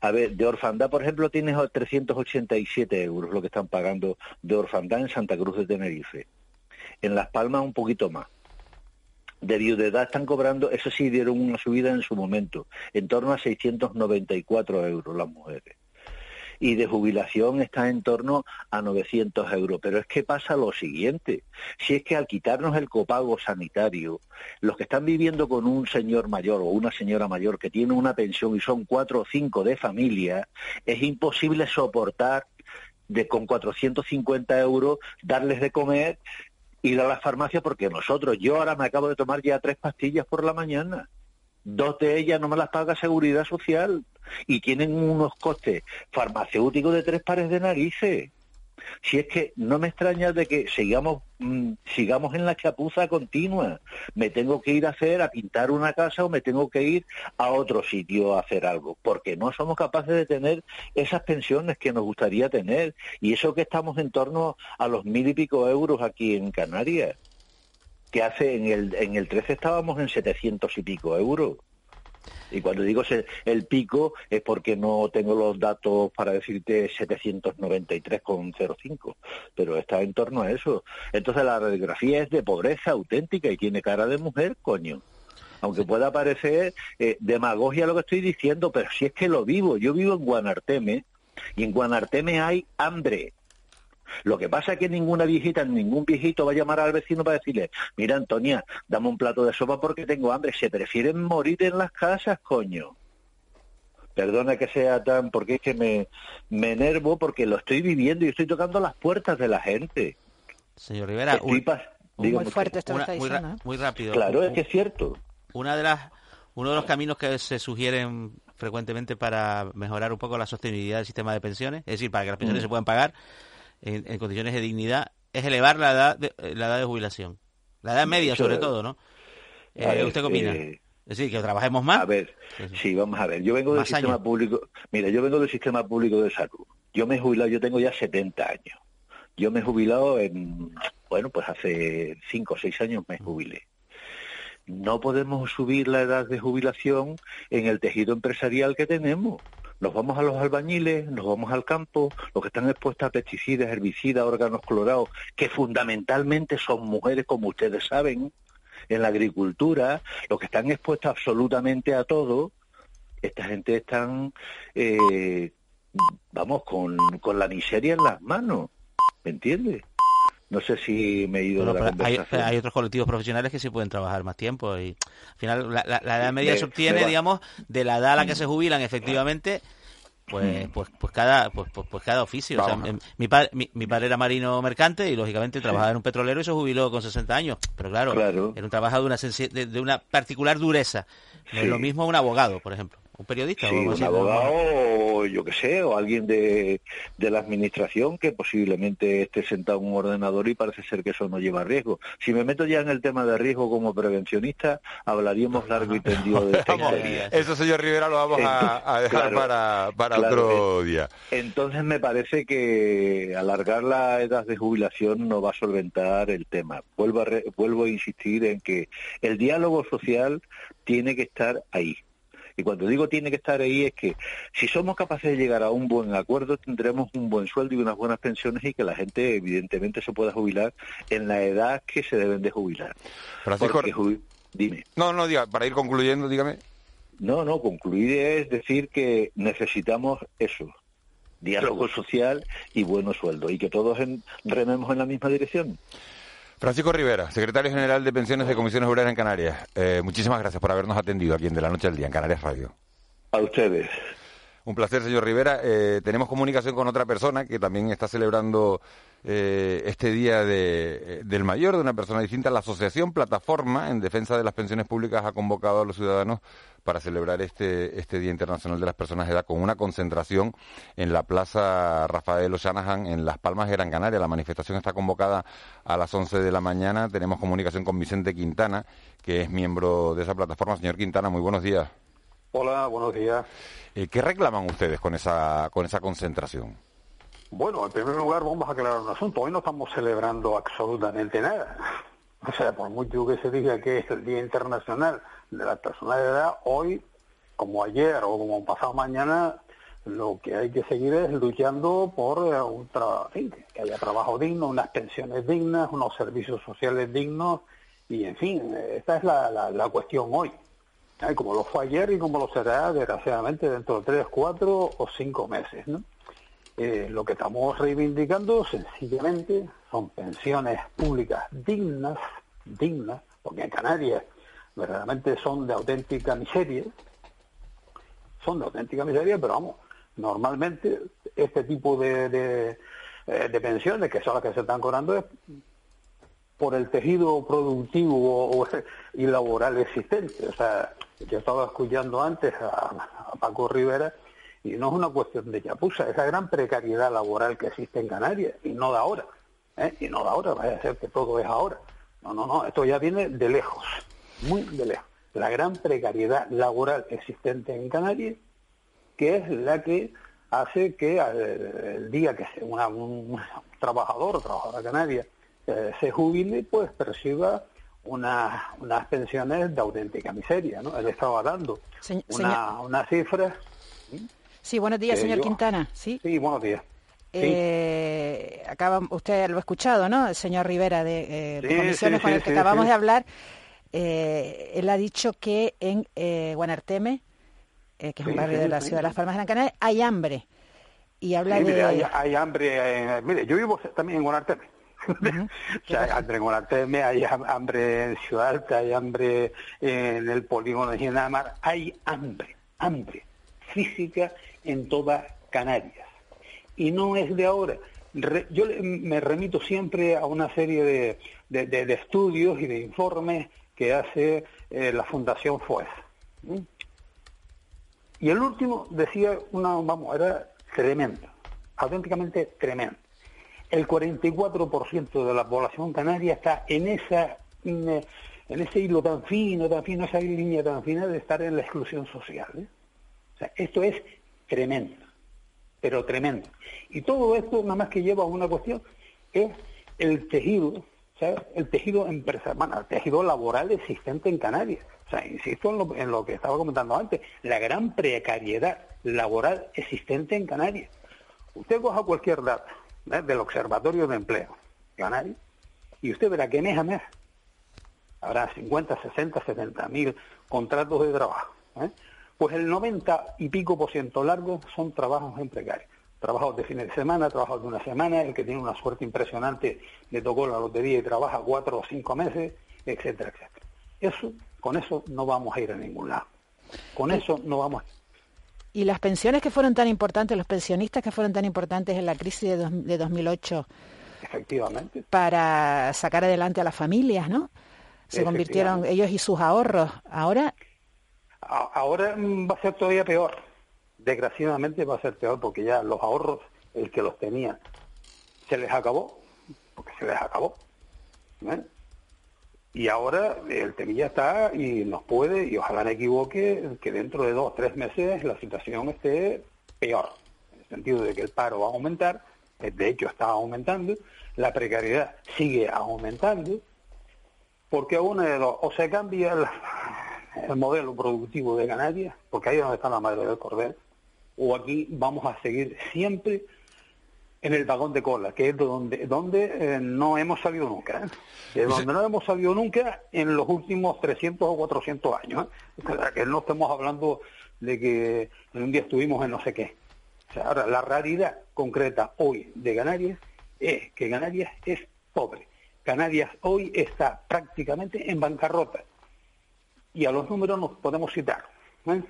A ver, de orfandad, por ejemplo, tienes 387 euros lo que están pagando de orfandad en Santa Cruz de Tenerife. En Las Palmas un poquito más de viudedad están cobrando, eso sí dieron una subida en su momento, en torno a 694 euros las mujeres. Y de jubilación está en torno a 900 euros. Pero es que pasa lo siguiente. Si es que al quitarnos el copago sanitario, los que están viviendo con un señor mayor o una señora mayor que tiene una pensión y son cuatro o cinco de familia, es imposible soportar de con 450 euros darles de comer ir a la farmacia porque nosotros, yo ahora me acabo de tomar ya tres pastillas por la mañana. Dos de ellas no me las paga Seguridad Social y tienen unos costes farmacéuticos de tres pares de narices. Si es que no me extraña de que sigamos, mm, sigamos en la chapuza continua. Me tengo que ir a hacer, a pintar una casa o me tengo que ir a otro sitio a hacer algo, porque no somos capaces de tener esas pensiones que nos gustaría tener. Y eso que estamos en torno a los mil y pico euros aquí en Canarias que hace en el, en el 13 estábamos en 700 y pico euros. Y cuando digo el pico es porque no tengo los datos para decirte 793,05, pero está en torno a eso. Entonces la radiografía es de pobreza auténtica y tiene cara de mujer, coño. Aunque pueda parecer eh, demagogia lo que estoy diciendo, pero si es que lo vivo. Yo vivo en Guanarteme y en Guanarteme hay hambre lo que pasa es que ninguna viejita, ningún viejito va a llamar al vecino para decirle, mira Antonia, dame un plato de sopa porque tengo hambre. Se prefieren morir en las casas, coño. Perdona que sea tan, porque es que me, me enervo porque lo estoy viviendo y estoy tocando las puertas de la gente. Señor Rivera, muy fuerte esto diciendo, muy, rápido. Claro, es que es cierto. Una de las Uno de los caminos que se sugieren frecuentemente para mejorar un poco la sostenibilidad del sistema de pensiones, es decir, para que las pensiones Mm. se puedan pagar en, en condiciones de dignidad, es elevar la edad de, la edad de jubilación. La edad media, sobre todo, ¿no? Eh, ver, ¿Usted qué opina? eh, es decir, que trabajemos más. A ver, sí, vamos a ver. Yo vengo del sistema años. público. Mira, yo vengo del sistema público de salud. Yo me he jubilado, yo tengo ya 70 años. Yo me he jubilado en, bueno, pues hace 5 o 6 años me jubilé. No podemos subir la edad de jubilación en el tejido empresarial que tenemos. Nos vamos a los albañiles, nos vamos al campo, los que están expuestos a pesticidas, herbicidas, órganos clorados, que fundamentalmente son mujeres, como ustedes saben, en la agricultura, los que están expuestos absolutamente a todo, esta gente están, eh, vamos, con, con la miseria en las manos, ¿me entiendes? No sé si me he ido Bueno, de la pero hay, otros colectivos profesionales que sí pueden trabajar más tiempo y al final la, la- la edad media Me- se obtiene, digamos, de la edad a la que se jubilan efectivamente, pues Mm. pues pues cada pues pues, pues cada oficio. O sea, em, mi, pa- mi, mi padre era marino mercante y lógicamente trabajaba en un petrolero y se jubiló con 60 años. Pero claro, Claro. era un trabajo de una de, de una particular dureza. No es lo mismo un abogado, por ejemplo, un periodista. Sí, a un abogado o yo que sé, o alguien de, de la administración que posiblemente esté sentado en un ordenador y parece ser que eso no lleva riesgo. Si me meto ya en el tema de riesgo como prevencionista, hablaríamos largo y tendido de Vamos, historia. eso, señor Rivera, lo vamos a, a dejar Claro, para, para claro, otro día. Entonces me parece que alargar la edad de jubilación no va a solventar el tema. Vuelvo a, re- vuelvo a insistir en que el diálogo social tiene que estar ahí. Y cuando digo tiene que estar ahí es que si somos capaces de llegar a un buen acuerdo tendremos un buen sueldo y unas buenas pensiones y que la gente evidentemente se pueda jubilar en la edad que se deben de jubilar. Francisco- dime. No, no, diga, para ir concluyendo, dígame. No, no, concluir es decir que necesitamos eso, diálogo social y buenos sueldos, y que todos en- rememos en la misma dirección. Francisco Rivera, secretario general de Pensiones de Comisiones Obreras en Canarias. Eh, muchísimas gracias por habernos atendido aquí en De la Noche al Día, en Canarias Radio. A ustedes. Un placer, señor Rivera. Eh, tenemos comunicación con otra persona que también está celebrando eh, este Día de- del Mayor, de una persona distinta. La Asociación Plataforma en Defensa de las Pensiones Públicas ha convocado a los ciudadanos para celebrar este, este Día Internacional de las Personas de Edad con una concentración en la Plaza Rafael O'Shanahan en Las Palmas de Gran Canaria. La manifestación está convocada a las 11 de la mañana. Tenemos comunicación con Vicente Quintana, que es miembro de esa plataforma. Señor Quintana, muy buenos días. Hola, buenos días. Eh, ¿Qué reclaman ustedes con esa, con esa concentración? Bueno, en primer lugar vamos a aclarar un asunto. Hoy no estamos celebrando absolutamente nada. O sea, por mucho que se diga que es el Día Internacional de la Persona de Edad, hoy, como ayer o como pasado mañana, lo que hay que seguir es luchando por eh, un tra- en fin, que haya trabajo digno, unas pensiones dignas, unos servicios sociales dignos y, en fin, esta es la, la- la cuestión hoy. Como lo fue ayer y como lo será, desgraciadamente, dentro de tres, cuatro o cinco meses. Eh, lo que estamos reivindicando sencillamente son pensiones públicas dignas, dignas, porque en Canarias verdaderamente son de auténtica miseria, son de auténtica miseria, pero vamos, normalmente este tipo de, de, eh, de pensiones, que son las que se están cobrando, es por el tejido productivo y laboral existente. O sea, yo estaba escuchando antes a, Paco Rivera y no es una cuestión de chapuza, esa gran precariedad laboral que existe en Canarias y no de ahora. ¿eh? Y no de ahora, vaya a ser que todo es ahora. No, no, no, esto ya viene de lejos, muy de lejos. La gran precariedad laboral existente en Canarias, que es la que hace que al- el día que se- una- un trabajador o trabajadora canaria eh, se jubile, pues perciba una- unas pensiones de auténtica miseria. ¿no? Él estaba dando Se- una, una cifra. Sí, buenos días, señor yo- Quintana. Sí, Sí, buenos días. Sí. Eh, acaba, usted lo ha escuchado, ¿no? El señor Rivera de, eh, comisiones con el que acabamos de hablar. Eh, él ha dicho que en eh, Guanarteme, que es un barrio de la ciudad de Las Palmas de Gran Canaria, hay hambre. Y habla de... hay, hay hambre. mire, yo vivo también en Guanarteme. o sea, hambre en Guanarteme, hay ham- hambre en Ciudad Alta, hay hambre en el polígono de Ginamar. Hay hambre, hambre física en toda Canarias. Y no es de ahora. Re- yo me remito siempre a una serie de, de- de- de estudios y de informes que hace eh, la Fundación FOES. ¿Mm? Y el último decía una, vamos, era tremendo, auténticamente tremendo. El 44% de la población canaria está en esa en ese hilo tan fino, tan fino, esa línea tan fina de estar en la exclusión social. ¿eh? O sea, esto es tremendo, pero tremendo. Y todo esto nada más que lleva a una cuestión, es el tejido, ¿sabes? el tejido empresarial, bueno, el tejido laboral existente en Canarias. O sea, insisto en lo, en lo que estaba comentando antes, la gran precariedad laboral existente en Canarias. Usted coja cualquier dato ¿eh? del Observatorio de Empleo Canarias y usted verá que mes a mes habrá 50, 60, 70 mil contratos de trabajo. ¿eh? Pues el 90 y pico por ciento largo son trabajos en precario. Trabajos de fin de semana, trabajos de una semana, el que tiene una suerte impresionante le tocó la lotería y trabaja cuatro o cinco meses, etcétera, etcétera. Eso, con eso no vamos a ir a ningún lado. Con eso no vamos a y las pensiones que fueron tan importantes, los pensionistas que fueron tan importantes en la crisis de, de 2008. Efectivamente. Para sacar adelante a las familias, ¿no? Se convirtieron ellos y sus ahorros. Ahora. Ahora va a ser todavía peor. Desgraciadamente va a ser peor porque ya los ahorros, el que los tenía, se les acabó. Porque se les acabó. ¿eh? Y ahora el temilla está y nos puede, y ojalá me equivoque, que dentro de dos tres meses la situación esté peor, en el sentido de que el paro va a aumentar, eh, de hecho está aumentando, la precariedad sigue aumentando, porque uno de dos, o se cambia el, modelo productivo de Canarias, porque ahí es donde está la madre del cordel, o aquí vamos a seguir siempre en el vagón de cola, que es donde, donde eh, no hemos salido nunca, ¿eh? donde no hemos salido nunca en los últimos 300 o 400 años. ¿eh? que no estamos hablando de que en un día estuvimos en no sé qué. ahora, la realidad concreta hoy de Canarias es que Canarias es pobre. Canarias hoy está prácticamente en bancarrota. Y a los números nos podemos citar. ¿eh?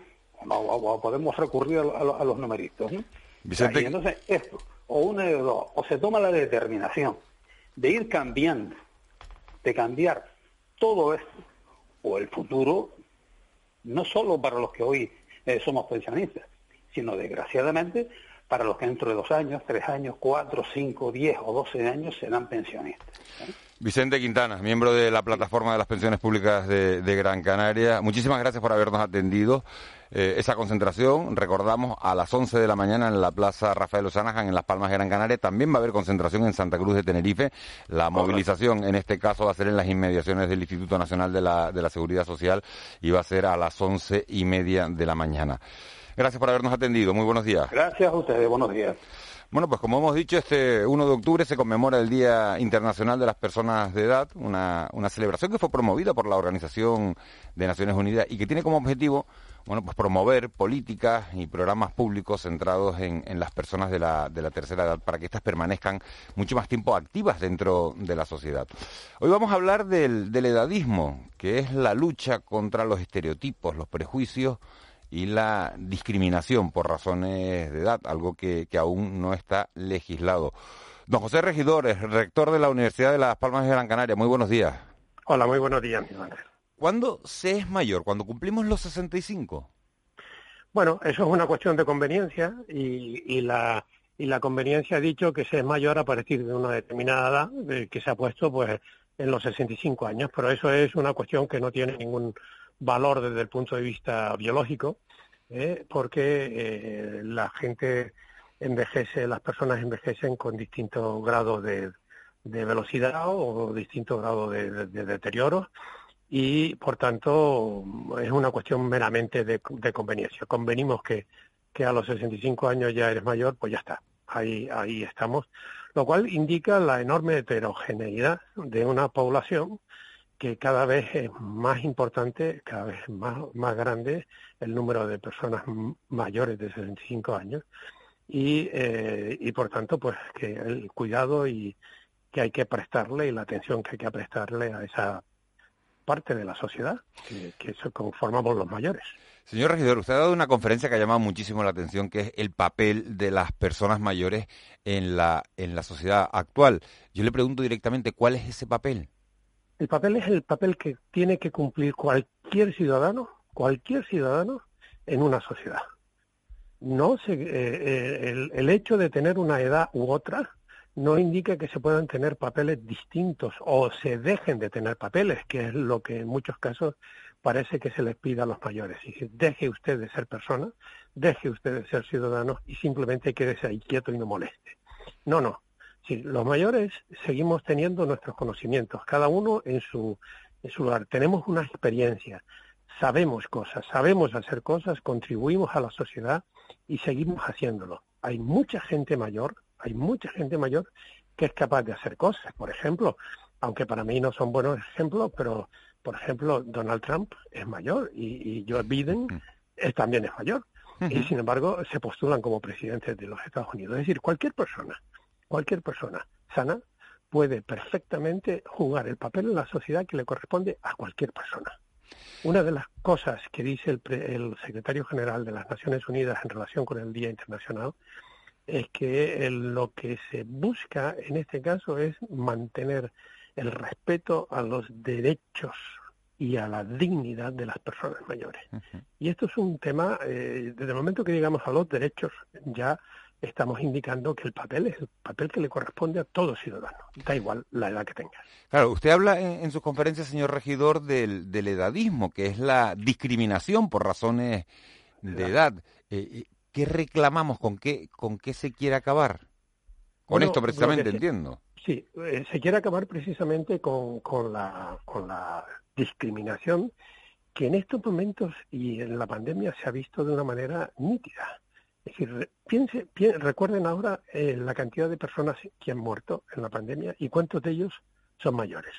O, podemos recurrir a, los numeritos. Vicente... entonces, esto o una de dos, o se toma la determinación de ir cambiando, de cambiar todo esto, o el futuro, no solo para los que hoy eh, somos pensionistas, sino desgraciadamente para los que dentro de dos años, tres años, cuatro, cinco, diez o doce años serán pensionistas. ¿eh? Vicente Quintana, miembro de la Plataforma de las Pensiones Públicas de, de Gran Canaria, muchísimas gracias por habernos atendido. Eh, esa concentración, recordamos, a las 11 de la mañana en la Plaza Rafael Osanajan, en Las Palmas de Gran Canaria. También va a haber concentración en Santa Cruz de Tenerife. La movilización, en este caso, va a ser en las inmediaciones del Instituto Nacional de la, de la Seguridad Social y va a ser a las once y media de la mañana. Gracias por habernos atendido. Muy buenos días. Gracias a ustedes. Buenos días. Bueno, pues como hemos dicho, este 1 de octubre se conmemora el Día Internacional de las Personas de Edad, una, una celebración que fue promovida por la Organización de Naciones Unidas y que tiene como objetivo bueno, pues promover políticas y programas públicos centrados en, las personas de la, de la, tercera edad para que éstas permanezcan mucho más tiempo activas dentro de la sociedad. Hoy vamos a hablar del, edadismo, que es la lucha contra los estereotipos, los prejuicios y la discriminación por razones de edad, algo que, aún no está legislado. Don José Regidores, rector de la Universidad de Las Palmas de Gran Canaria, muy buenos días. Hola, muy buenos días, mi ¿Cuándo se es mayor? ¿Cuando cumplimos los 65? Bueno, eso es una cuestión de conveniencia y, la, y la conveniencia ha dicho que se es mayor a partir de una determinada edad eh, que se ha puesto pues en los 65 años, pero eso es una cuestión que no tiene ningún valor desde el punto de vista biológico, eh, porque eh, la gente envejece, las personas envejecen con distintos grados de, velocidad o distintos grados de, de deterioro y por tanto es una cuestión meramente de, conveniencia. Convenimos que, que, a los 65 años ya eres mayor, pues ya está, ahí, ahí estamos, lo cual indica la enorme heterogeneidad de una población que cada vez es más importante, cada vez más, más grande el número de personas mayores de 65 años y, eh, y por tanto pues que el cuidado y que hay que prestarle y la atención que hay que prestarle a esa parte de la sociedad que, que conformamos los mayores. Señor regidor, usted ha dado una conferencia que ha llamado muchísimo la atención, que es el papel de las personas mayores en la, en la sociedad actual. Yo le pregunto directamente, ¿cuál es ese papel? El papel es el papel que tiene que cumplir cualquier ciudadano cualquier ciudadano en una sociedad. No se, eh, eh, el, el hecho de tener una edad u otra no indica que se puedan tener papeles distintos o se dejen de tener papeles, que es lo que en muchos casos parece que se les pide a los mayores. Y deje usted de ser persona, deje usted de ser ciudadano y simplemente quédese ahí quieto y no moleste. No, no. Sí, los mayores seguimos teniendo nuestros conocimientos, cada uno en su, en su lugar. Tenemos una experiencia, sabemos cosas, sabemos hacer cosas, contribuimos a la sociedad y seguimos haciéndolo. Hay mucha gente mayor, hay mucha gente mayor que es capaz de hacer cosas. Por ejemplo, aunque para mí no son buenos ejemplos, pero por ejemplo, Donald Trump es mayor y, Joe Biden también es mayor. Y sin embargo, se postulan como presidentes de los Estados Unidos. Es decir, cualquier persona, cualquier persona sana puede perfectamente jugar el papel en la sociedad que le corresponde a cualquier persona. Una de las cosas que dice el, el secretario general de las Naciones Unidas en relación con el Día Internacional es que lo que se busca en este caso es mantener el respeto a los derechos y a la dignidad de las personas mayores. Y esto es un tema, eh, desde el momento que llegamos a los derechos, ya estamos indicando que el papel es el papel que le corresponde a todo ciudadano, da igual la edad que tenga. Claro, usted habla en, su conferencia, señor regidor, del, edadismo, que es la discriminación por razones de edad. Eh, eh, ¿Qué reclamamos? ¿Con qué, con qué se quiere acabar? Con esto precisamente, entiendo. Sí, eh, se quiere acabar precisamente con, con, la, con la discriminación que en estos momentos y en la pandemia se ha visto de una manera nítida. Es decir, piense, recuerden ahora eh, la cantidad de personas que han muerto en la pandemia y cuántos de ellos son mayores.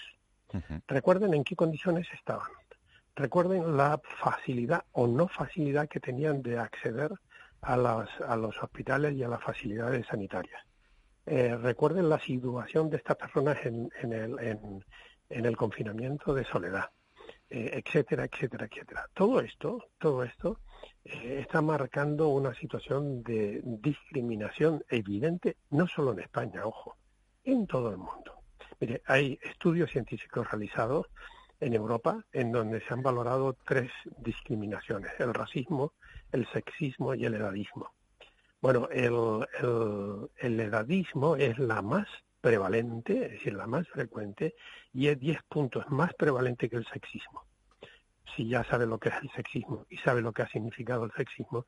Recuerden en qué condiciones estaban. Recuerden la facilidad o no facilidad que tenían de acceder a, las, a los hospitales y a las facilidades sanitarias. Eh, recuerden la situación de estas personas en, en, el, en, el, confinamiento de soledad, eh, etcétera, etcétera, etcétera. Todo esto, todo esto eh, está marcando una situación de discriminación evidente, no solo en España, ojo, en todo el mundo. Mire, hay estudios científicos realizados en Europa en donde se han valorado tres discriminaciones, el racismo, el sexismo y el edadismo. Bueno, el, el, edadismo es la más prevalente, es decir, la más frecuente, y es 10 puntos más prevalente que el sexismo. Si ya sabe lo que es el sexismo y sabe lo que ha significado el sexismo,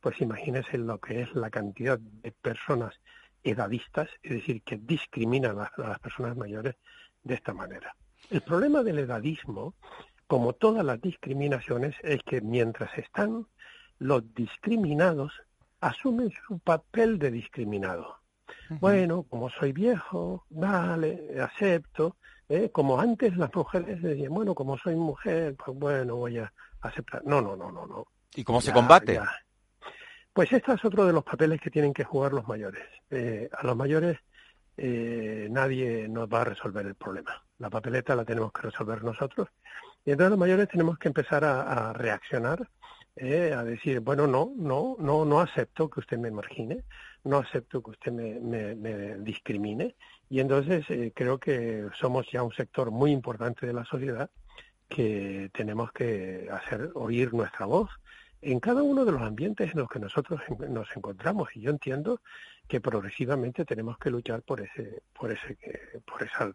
pues imagínese lo que es la cantidad de personas edadistas, es decir, que discriminan a, las personas mayores de esta manera. El problema del edadismo, como todas las discriminaciones, es que mientras están los discriminados asumen su papel de discriminado. Bueno, como soy viejo, vale, acepto. ¿eh? Como antes las mujeres decían, bueno, como soy mujer, pues bueno, voy a aceptar. No, no, no, no, no. ¿Y cómo se combate? Pues este es otro de los papeles que tienen que jugar los mayores. Eh, a los mayores eh, nadie nos va a resolver el problema. La papeleta la tenemos que resolver nosotros. Y entonces los mayores tenemos que empezar a reaccionar eh, a decir, bueno, no, no, no, no acepto que usted me margine, no acepto que usted me, me, discrimine. Y entonces eh, creo que somos ya un sector muy importante de la sociedad que tenemos que hacer oír nuestra voz en cada uno de los ambientes en los que nosotros nos encontramos. Y yo entiendo que progresivamente tenemos que luchar por ese, por ese, por esa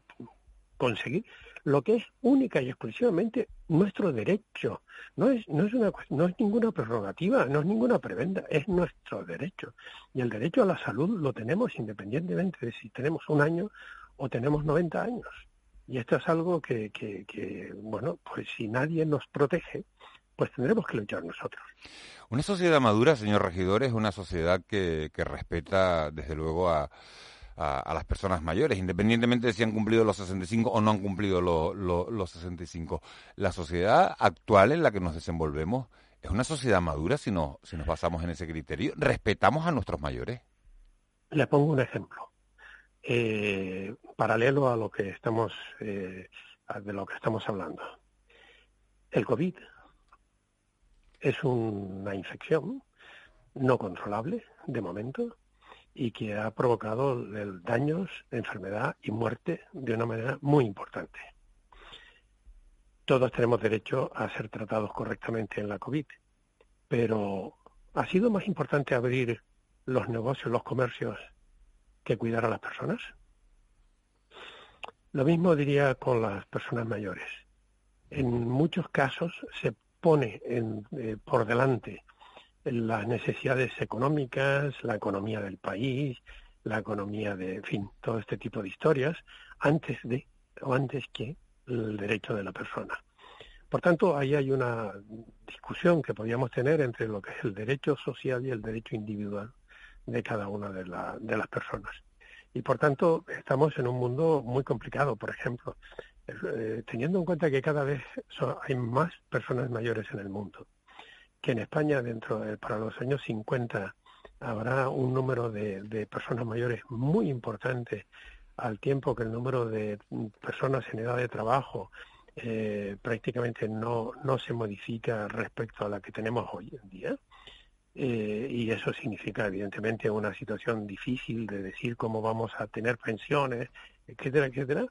conseguir lo que es única y exclusivamente nuestro derecho. No es, no es, una, no es ninguna prerrogativa, no es ninguna prebenda, es nuestro derecho. Y el derecho a la salud lo tenemos independientemente de si tenemos un año o tenemos 90 años. Y esto es algo que, que, que bueno, pues si nadie nos protege, pues tendremos que luchar nosotros. Una sociedad madura, señor regidor, es una sociedad que, que respeta, desde luego, a a, las personas mayores, independientemente de si han cumplido los 65 o no han cumplido los 65. La sociedad actual en la que nos desenvolvemos es una sociedad madura si, no, si nos basamos en ese criterio. ¿Respetamos a nuestros mayores? Le pongo un ejemplo. Eh, paralelo a lo que estamos eh, de lo que estamos hablando. El COVID es una infección no controlable de momento y que ha provocado daños, enfermedad y muerte de una manera muy importante. todos tenemos derecho a ser tratados correctamente en la COVID, pero ¿ha sido más importante abrir los negocios, los comercios, que cuidar a las personas? Lo mismo diría con las personas mayores. En muchos casos se pone en, eh, por delante las necesidades económicas, la economía del país, la economía de, en fin, todo este tipo de historias, antes de o antes que el derecho de la persona. Por tanto, ahí hay una discusión que podríamos tener entre lo que es el derecho social y el derecho individual de cada una de, de las personas. Y por tanto, estamos en un mundo muy complicado, por ejemplo, eh, teniendo en cuenta que cada vez hay más personas mayores en el mundo, que en España dentro de, para los años 50 habrá un número de, personas mayores muy importante al tiempo que el número de personas en edad de trabajo eh, prácticamente no, no se modifica respecto a la que tenemos hoy en día. Eh, y eso significa evidentemente una situación difícil de decir cómo vamos a tener pensiones, etcétera, etcétera.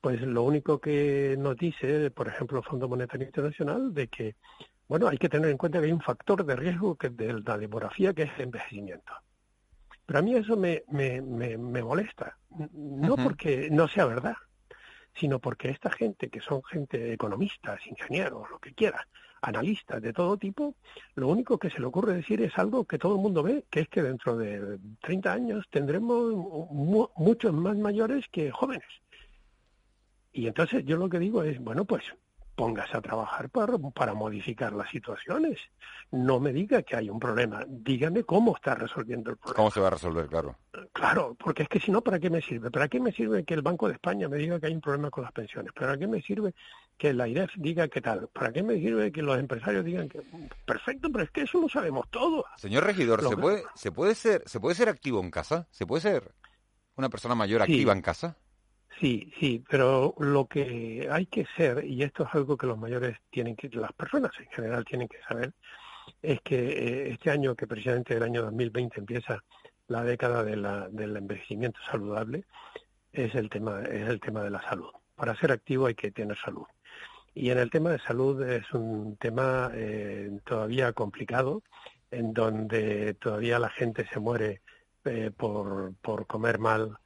Pues lo único que nos dice, por ejemplo, el Fondo Monetario Internacional, de que, bueno, hay que tener en cuenta que hay un factor de riesgo que de la demografía, que es el envejecimiento. Pero a mí eso me, me, me, molesta, no porque no sea verdad, sino porque esta gente, que son gente economistas, ingenieros, lo que quiera, analistas de todo tipo, lo único que se le ocurre decir es algo que todo el mundo ve, que es que dentro de 30 años tendremos muchos más mayores que jóvenes. Y entonces yo lo que digo es, bueno, pues póngase a trabajar para, para modificar las situaciones. No me diga que hay un problema, dígame cómo está resolviendo el problema. ¿Cómo se va a resolver, claro? Claro, porque es que si no, ¿para qué me sirve? ¿Para qué me sirve que el Banco de España me diga que hay un problema con las pensiones? ¿Para qué me sirve que la IREF diga qué tal? ¿Para qué me sirve que los empresarios digan que perfecto, pero es que eso lo sabemos todo? Señor regidor, ¿se puede, ¿se puede ser se puede ser activo en casa? ¿Se puede ser una persona mayor activa en casa? Sí, sí, pero lo que hay que ser, y esto es algo que los mayores tienen que, las personas en general tienen que saber, es que eh, este año, que precisamente el año 2020 empieza la década de la, del envejecimiento saludable, es el tema, es el tema de la salud. Para ser activo hay que tener salud. Y en el tema de salud es un tema eh, todavía complicado, en donde todavía la gente se muere eh, por, por comer mal,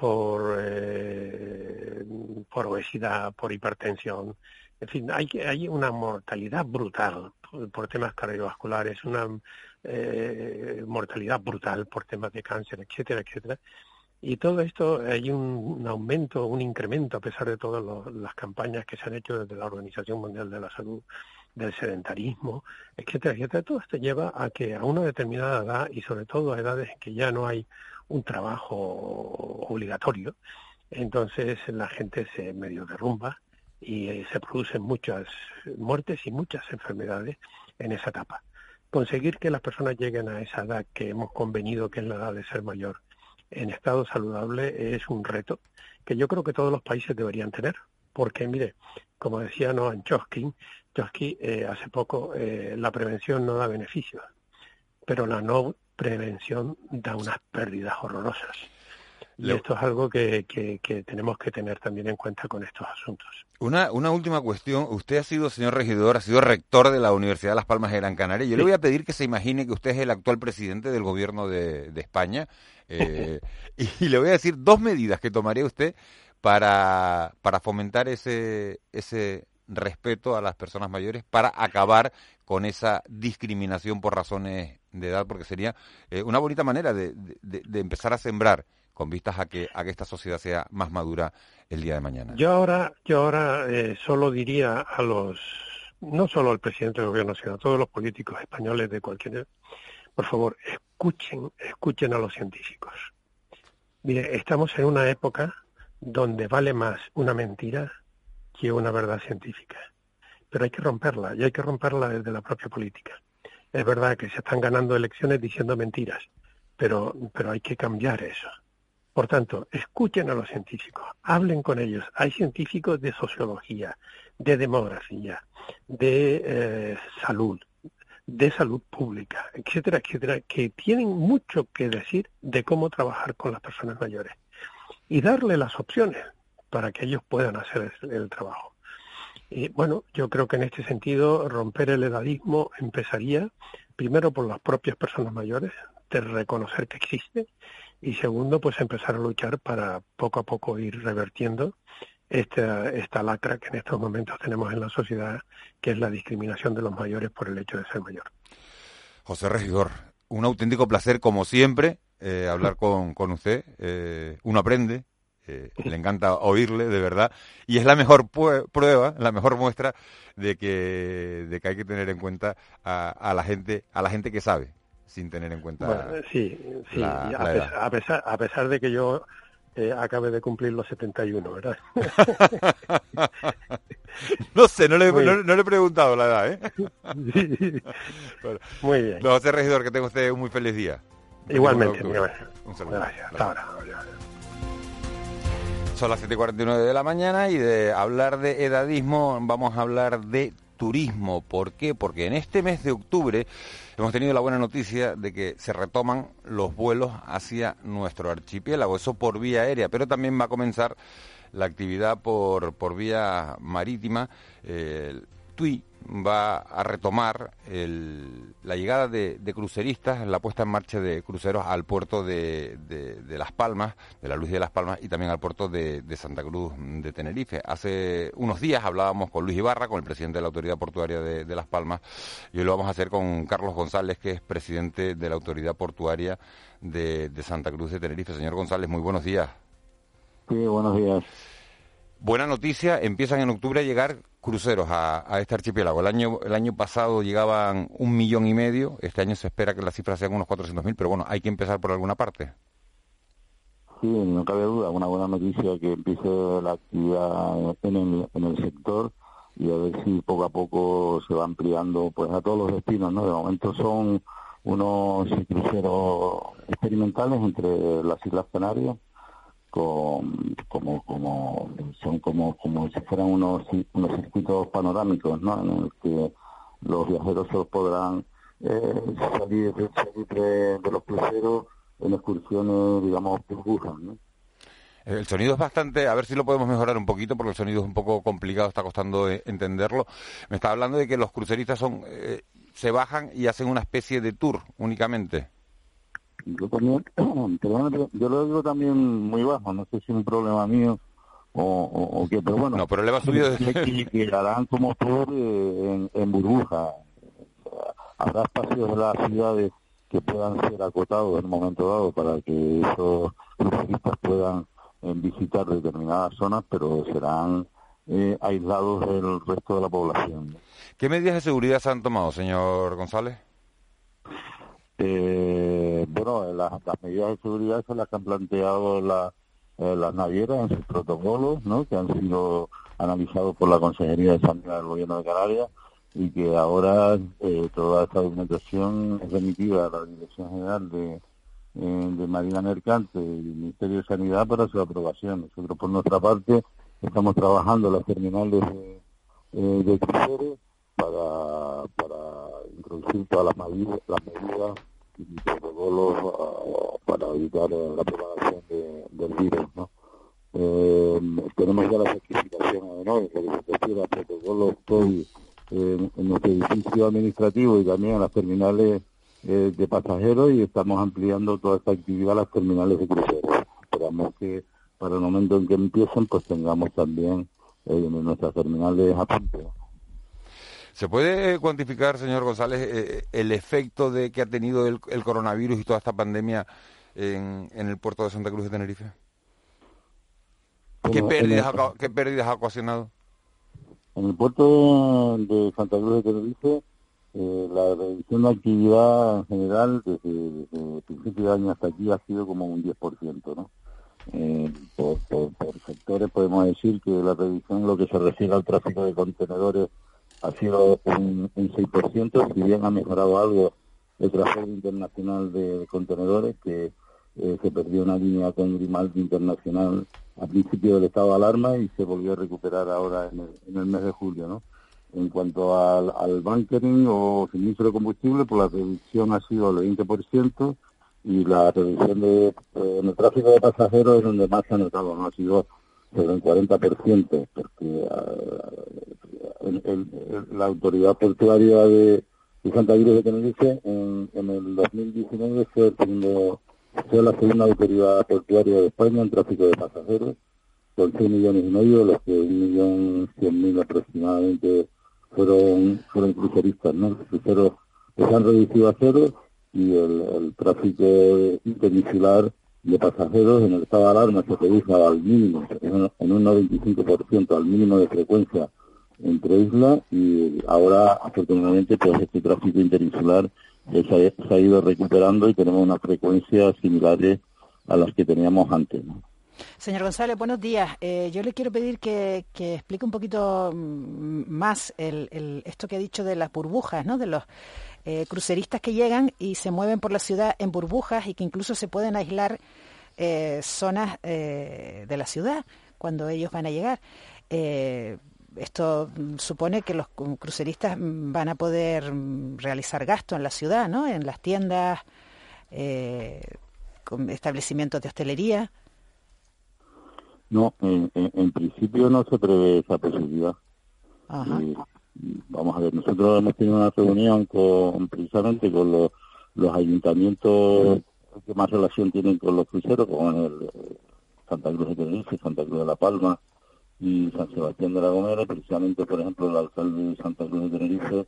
por, eh, por obesidad, por hipertensión. En fin, hay, hay una mortalidad brutal por, temas cardiovasculares, una eh, mortalidad brutal por temas de cáncer, etcétera, etcétera. Y todo esto hay un, aumento, un incremento a pesar de todas las campañas que se han hecho desde la Organización Mundial de la Salud, del sedentarismo, etcétera, etcétera. Todo esto lleva a que a una determinada edad y sobre todo a edades en que ya no hay un trabajo obligatorio, entonces la gente se medio derrumba y eh, se producen muchas muertes y muchas enfermedades en esa etapa. Conseguir que las personas lleguen a esa edad que hemos convenido que es la edad de ser mayor en estado saludable es un reto que yo creo que todos los países deberían tener. Porque, mire, como decía Noam Chomsky, Chomsky eh, hace poco, eh, la prevención no da beneficios, pero la no prevención da unas pérdidas horrorosas. Y esto es algo que, que, tenemos que tener también en cuenta con estos asuntos. Una, una última cuestión. Usted ha sido, señor regidor, ha sido rector de la Universidad de Las Palmas de Gran Canaria. Yo le voy a pedir que se imagine que usted es el actual presidente del gobierno de, España. Eh, y, le voy a decir dos medidas que tomaría usted para, para fomentar ese, ese respeto a las personas mayores para acabar con esa discriminación por razones de edad, porque sería eh, una bonita manera de, empezar a sembrar con vistas a que, a que esta sociedad sea más madura el día de mañana. Yo ahora, yo ahora eh, solo diría a los, no solo al presidente del gobierno, sino a todos los políticos españoles de cualquier, por favor, escuchen, escuchen a los científicos. Mire, estamos en una época donde vale más una mentira que una verdad científica. Pero hay que romperla, y hay que romperla desde la propia política. Es verdad que se están ganando elecciones diciendo mentiras, pero, pero hay que cambiar eso. Por tanto, escuchen a los científicos, hablen con ellos. Hay científicos de sociología, de demografía, de eh, salud, de salud pública, etcétera, etcétera, que tienen mucho que decir de cómo trabajar con las personas mayores y darle las opciones para que ellos puedan hacer el, trabajo. Y bueno, yo creo que en este sentido romper el edadismo empezaría primero por las propias personas mayores, de reconocer que existe, y segundo, pues empezar a luchar para poco a poco ir revertiendo esta, esta lacra que en estos momentos tenemos en la sociedad, que es la discriminación de los mayores por el hecho de ser mayor. José Regidor, un auténtico placer, como siempre, eh, hablar con, con usted. Eh, uno aprende, eh, le encanta oírle, de verdad, y es la mejor prueba, la mejor muestra de que, de que hay que tener en cuenta a, a la gente, a la gente que sabe, sin tener en cuenta. sí, sí. a, pesar, a pesar de que yo eh, acabe de cumplir los 71, ¿verdad? no sé, no le, no, le, he preguntado la edad, ¿eh? muy bien. José Regidor, que tenga usted un muy feliz día. Igualmente, un saludo. Hasta ahora. Son las 7.49 de la mañana y de hablar de edadismo vamos a hablar de turismo. ¿Por qué? Porque en este mes de octubre hemos tenido la buena noticia de que se retoman los vuelos hacia nuestro archipiélago, eso por vía aérea, pero también va a comenzar la actividad por, por vía marítima. Eh, TUI va a retomar la llegada de, cruceristas, la puesta en marcha de cruceros al puerto de, Las Palmas, de la Luz de Las Palmas, y también al puerto de, Santa Cruz de Tenerife. Hace unos días hablábamos con Luis Ibarra, con el presidente de la Autoridad Portuaria de, Las Palmas, y hoy lo vamos a hacer con Carlos González, que es presidente de la Autoridad Portuaria de, Santa Cruz de Tenerife. Señor González, muy buenos días. Sí, buenos días. Buena noticia, empiezan en octubre a llegar cruceros a, este archipiélago. El año, el año pasado llegaban un millón y medio, este año se espera que las cifras sean unos 400.000, pero bueno, hay que empezar por alguna parte. Sí, no cabe duda, una buena noticia que empiece la actividad en el, en el sector y a ver si poco a poco se va ampliando pues a todos los destinos, ¿no? De momento son unos cruceros experimentales entre las Islas Canarias con, como, como, son como, como si fueran unos, unos circuitos panorámicos, ¿no? En el que los viajeros solo podrán eh, salir, de, los cruceros en excursiones, digamos, burbujas, ¿no? El sonido es bastante, a ver si lo podemos mejorar un poquito, porque el sonido es un poco complicado, está costando eh, entenderlo. Me está hablando de que los cruceristas son, eh, se bajan y hacen una especie de tour únicamente. Yo también, yo lo digo también muy bajo, no sé si es un problema mío o, o, qué, pero bueno. No, pero le va subido que, que harán como por eh, en, burbuja. Habrá espacios de las ciudades que puedan ser acotados en un momento dado para que esos turistas puedan eh, visitar determinadas zonas, pero serán eh, aislados del resto de la población. ¿Qué medidas de seguridad se han tomado, señor González? Eh, bueno, las, medidas de seguridad son las que han planteado la, eh, las navieras en sus protocolos, ¿no? que han sido analizados por la Consejería de Sanidad del Gobierno de Canarias y que ahora eh, toda esta documentación es remitida a la Dirección General de, eh, Marina Mercante y el Ministerio de Sanidad para su aprobación. Nosotros, por nuestra parte, estamos trabajando las terminales de, eh, de para, para introducir todas las medidas protocolos ah, para evitar la propagación del virus. ¿no? Eh, tenemos ya la certificación ¿no? que se refiere a protocolos COVID en, nuestro edificio administrativo y también a las terminales eh, de pasajeros y estamos ampliando toda esta actividad a las terminales de cruceros. Esperamos que para el momento en que empiecen pues tengamos también eh, nuestras terminales a punto. ¿Se puede cuantificar, señor González, eh, el efecto de que ha tenido el, coronavirus y toda esta pandemia en, el puerto de Santa Cruz de Tenerife? ¿Qué, pérdidas ha, ¿Qué pérdidas ha ocasionado? En el puerto de Santa Cruz de Tenerife, eh, la reducción de actividad en general desde, el principio de año hasta aquí ha sido como un 10%, ¿no? Eh, por, por, sectores podemos decir que la reducción en lo que se refiere al tráfico de contenedores ha sido un, un 6%, si bien ha mejorado algo el tráfico internacional de contenedores, que eh, se perdió una línea con Grimaldi Internacional a principio del estado de alarma y se volvió a recuperar ahora en el, mes de julio. ¿no? En cuanto al, al bunkering o suministro de combustible, pues la reducción ha sido del 20% y la reducción de, eh, en el tráfico de pasajeros es donde más se ha notado, ¿no? ha sido sobre un 40%, porque la autoridad portuaria de, Santa Cruz de Tenerife en, el 2019 fue, fue la segunda autoridad portuaria de España en tráfico de pasajeros, con 6 millones y medio, los que un millón cien mil aproximadamente fueron, fueron cruceristas, ¿no? cruceros que se han reducido a cero y el, tráfico interinsular de pasajeros en el estado de alarma se reduce al mínimo, en un 95% al mínimo de frecuencia entre islas y ahora afortunadamente pues este tráfico interinsular se ha, ido recuperando y tenemos unas frecuencias similares a las que teníamos antes. Señor González, buenos días. Eh, yo le quiero pedir que, explique un poquito mm, más el, esto que ha dicho de las burbujas, ¿no? de los eh, cruceristas que llegan y se mueven por la ciudad en burbujas y que incluso se pueden aislar eh, zonas de la ciudad cuando ellos van a llegar esto supone que los cruceristas van a poder realizar gasto en la ciudad, ¿no? En las tiendas, eh, con establecimientos de hostelería. No, en, principio no se prevé esa posibilidad. Eh, vamos a ver, nosotros hemos tenido una reunión con precisamente con los, ayuntamientos que más relación tienen con los cruceros, con el Santa Cruz de Tenerife, Santa Cruz de La Palma, y San Sebastián de la Gomera, precisamente, por ejemplo, el alcalde de Santa Cruz de Tenerife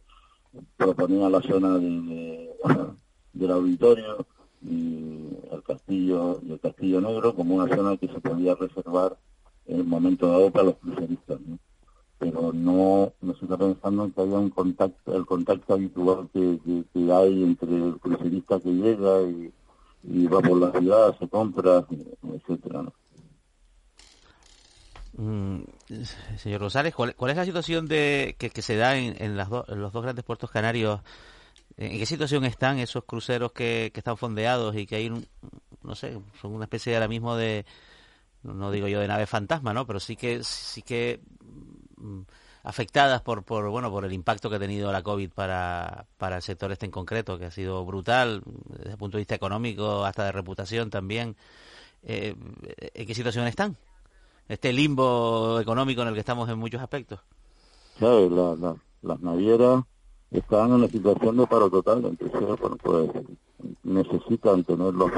proponía la zona de, del auditorio y el castillo y el castillo negro como una zona que se podía reservar en el momento dado para los cruceristas pero no, no se está pensando en que haya un contacto el contacto habitual que, que, hay entre el crucerista que llega y, va por la ciudad se compra etcétera. Mm, señor Rosales, ¿cuál, es la situación de que, se da en, los dos grandes puertos canarios? ¿En qué situación están esos cruceros que, están fondeados y que hay, no sé, son una especie ahora mismo de, no digo yo de nave fantasma, ¿no? Pero sí que, sí que afectadas por, por, bueno, por el impacto que ha tenido la COVID para, para el sector este en concreto, que ha sido brutal desde el punto de vista económico hasta de reputación también. Eh, ¿En qué situación están? este limbo económico en el que estamos en muchos aspectos. Claro, las navieras están en una situación de paro total, entonces, bueno, pues necesitan tener los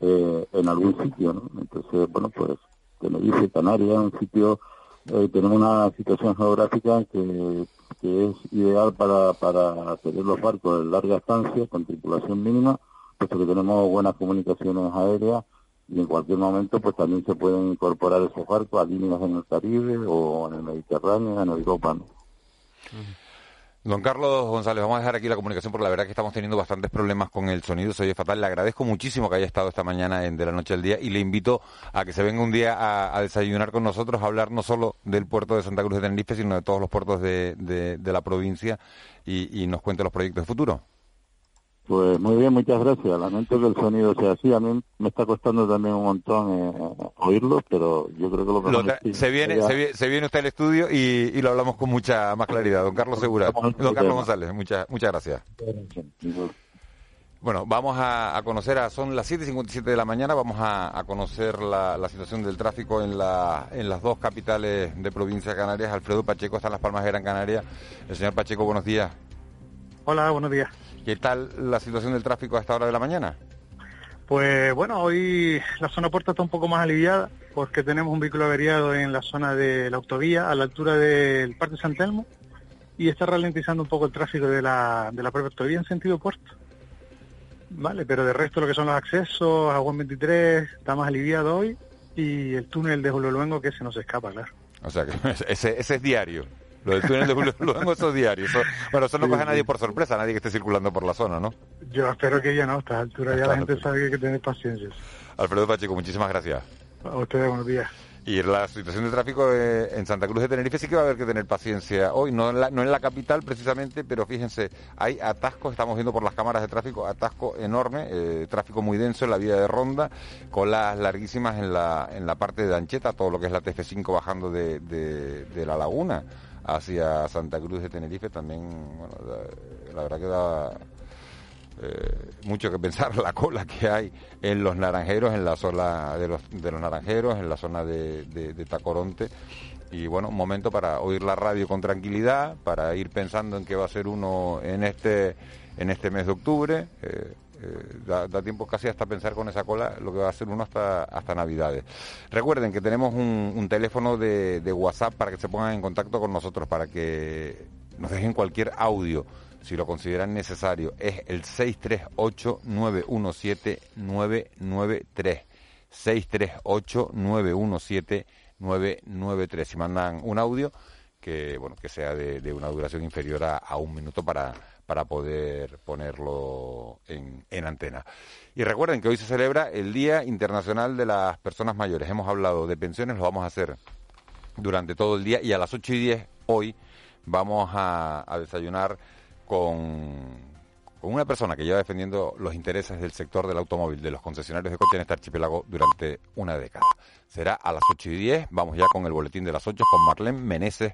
eh, en algún sitio, ¿no? Entonces, bueno, pues dice Canarias, un sitio, eh, tenemos una situación geográfica que, es ideal para, para tener los barcos de larga estancia, con tripulación mínima, puesto que tenemos buenas comunicaciones aéreas y en cualquier momento pues también se pueden incorporar esos barcos a líneas en el Caribe o en el Mediterráneo, en Europa. Don Carlos González, vamos a dejar aquí la comunicación porque la verdad que estamos teniendo bastantes problemas con el sonido, se oye fatal. Le agradezco muchísimo que haya estado esta mañana en De la Noche al Día y le invito a que se venga un día a, desayunar con nosotros, a hablar no solo del puerto de Santa Cruz de Tenerife, sino de todos los puertos de, de, la provincia y, y nos cuente los proyectos de futuro. Pues muy bien, muchas gracias. Lamento que el sonido sea así. A mí me está costando también un montón eh, oírlo, pero yo creo que lo que se, viene, se, viene, usted al estudio y, lo hablamos con mucha más claridad. Don Carlos Segura, don Carlos González, muchas muchas gracias. Bueno, vamos a, conocer, a, son las 7.57 de la mañana, vamos a, conocer la, situación del tráfico en, la, en las dos capitales de provincia de Canarias. Alfredo Pacheco está en Las Palmas de Gran Canaria. El señor Pacheco, buenos días. Hola, buenos días. ¿Qué tal la situación del tráfico a esta hora de la mañana? Pues bueno, hoy la zona puerta está un poco más aliviada porque tenemos un vehículo averiado en la zona de la autovía a la altura del Parque San Telmo y está ralentizando un poco el tráfico de la, de la propia autovía en sentido puerto. Vale, pero de resto lo que son los accesos a Juan 23 está más aliviado hoy y el túnel de Julio Luengo que se nos escapa, claro. O sea que ese, ese es diario. Lo del túnel de Julio Luengo, esos diarios. bueno, eso no coge a nadie por sorpresa, nadie que esté circulando por la zona, ¿no? Yo espero que ya no, a esta altura ya la gente sabe que hay que tener paciencia. Alfredo Pacheco, muchísimas gracias. A ustedes, buenos días. Y la situación de tráfico eh, en Santa Cruz de Tenerife sí que va a haber que tener paciencia hoy, no en la, no en la capital precisamente, pero fíjense, hay atascos, estamos viendo por las cámaras de tráfico, atasco enorme, eh, tráfico muy denso en la vía de Ronda, colas larguísimas en la, en la parte de Ancheta, todo lo que es la TF5 bajando de, de la laguna hacia Santa Cruz de Tenerife también, bueno, la, verdad que da, eh, mucho que pensar la cola que hay en los naranjeros, en la zona de los, naranjeros, en la zona de, de, Tacoronte. Y bueno, un momento para oír la radio con tranquilidad, para ir pensando en qué va a ser uno en este, en este mes de octubre. Eh, eh, da, tiempo casi hasta pensar con esa cola lo que va a ser uno hasta, hasta Navidades. Recuerden que tenemos un, teléfono de, de WhatsApp para que se pongan en contacto con nosotros, para que nos dejen cualquier audio si lo consideran necesario, es el 638-917-993. 638-917-993. Si mandan un audio que, bueno, que sea de, una duración inferior a, un minuto para, para poder ponerlo en, en, antena. Y recuerden que hoy se celebra el Día Internacional de las Personas Mayores. Hemos hablado de pensiones, lo vamos a hacer durante todo el día y a las 8 y 10 hoy vamos a, a desayunar con, una persona que lleva defendiendo los intereses del sector del automóvil, de los concesionarios de coche en este archipiélago durante una década. Será a las 8 y 10, vamos ya con el boletín de las 8 con Marlene Meneses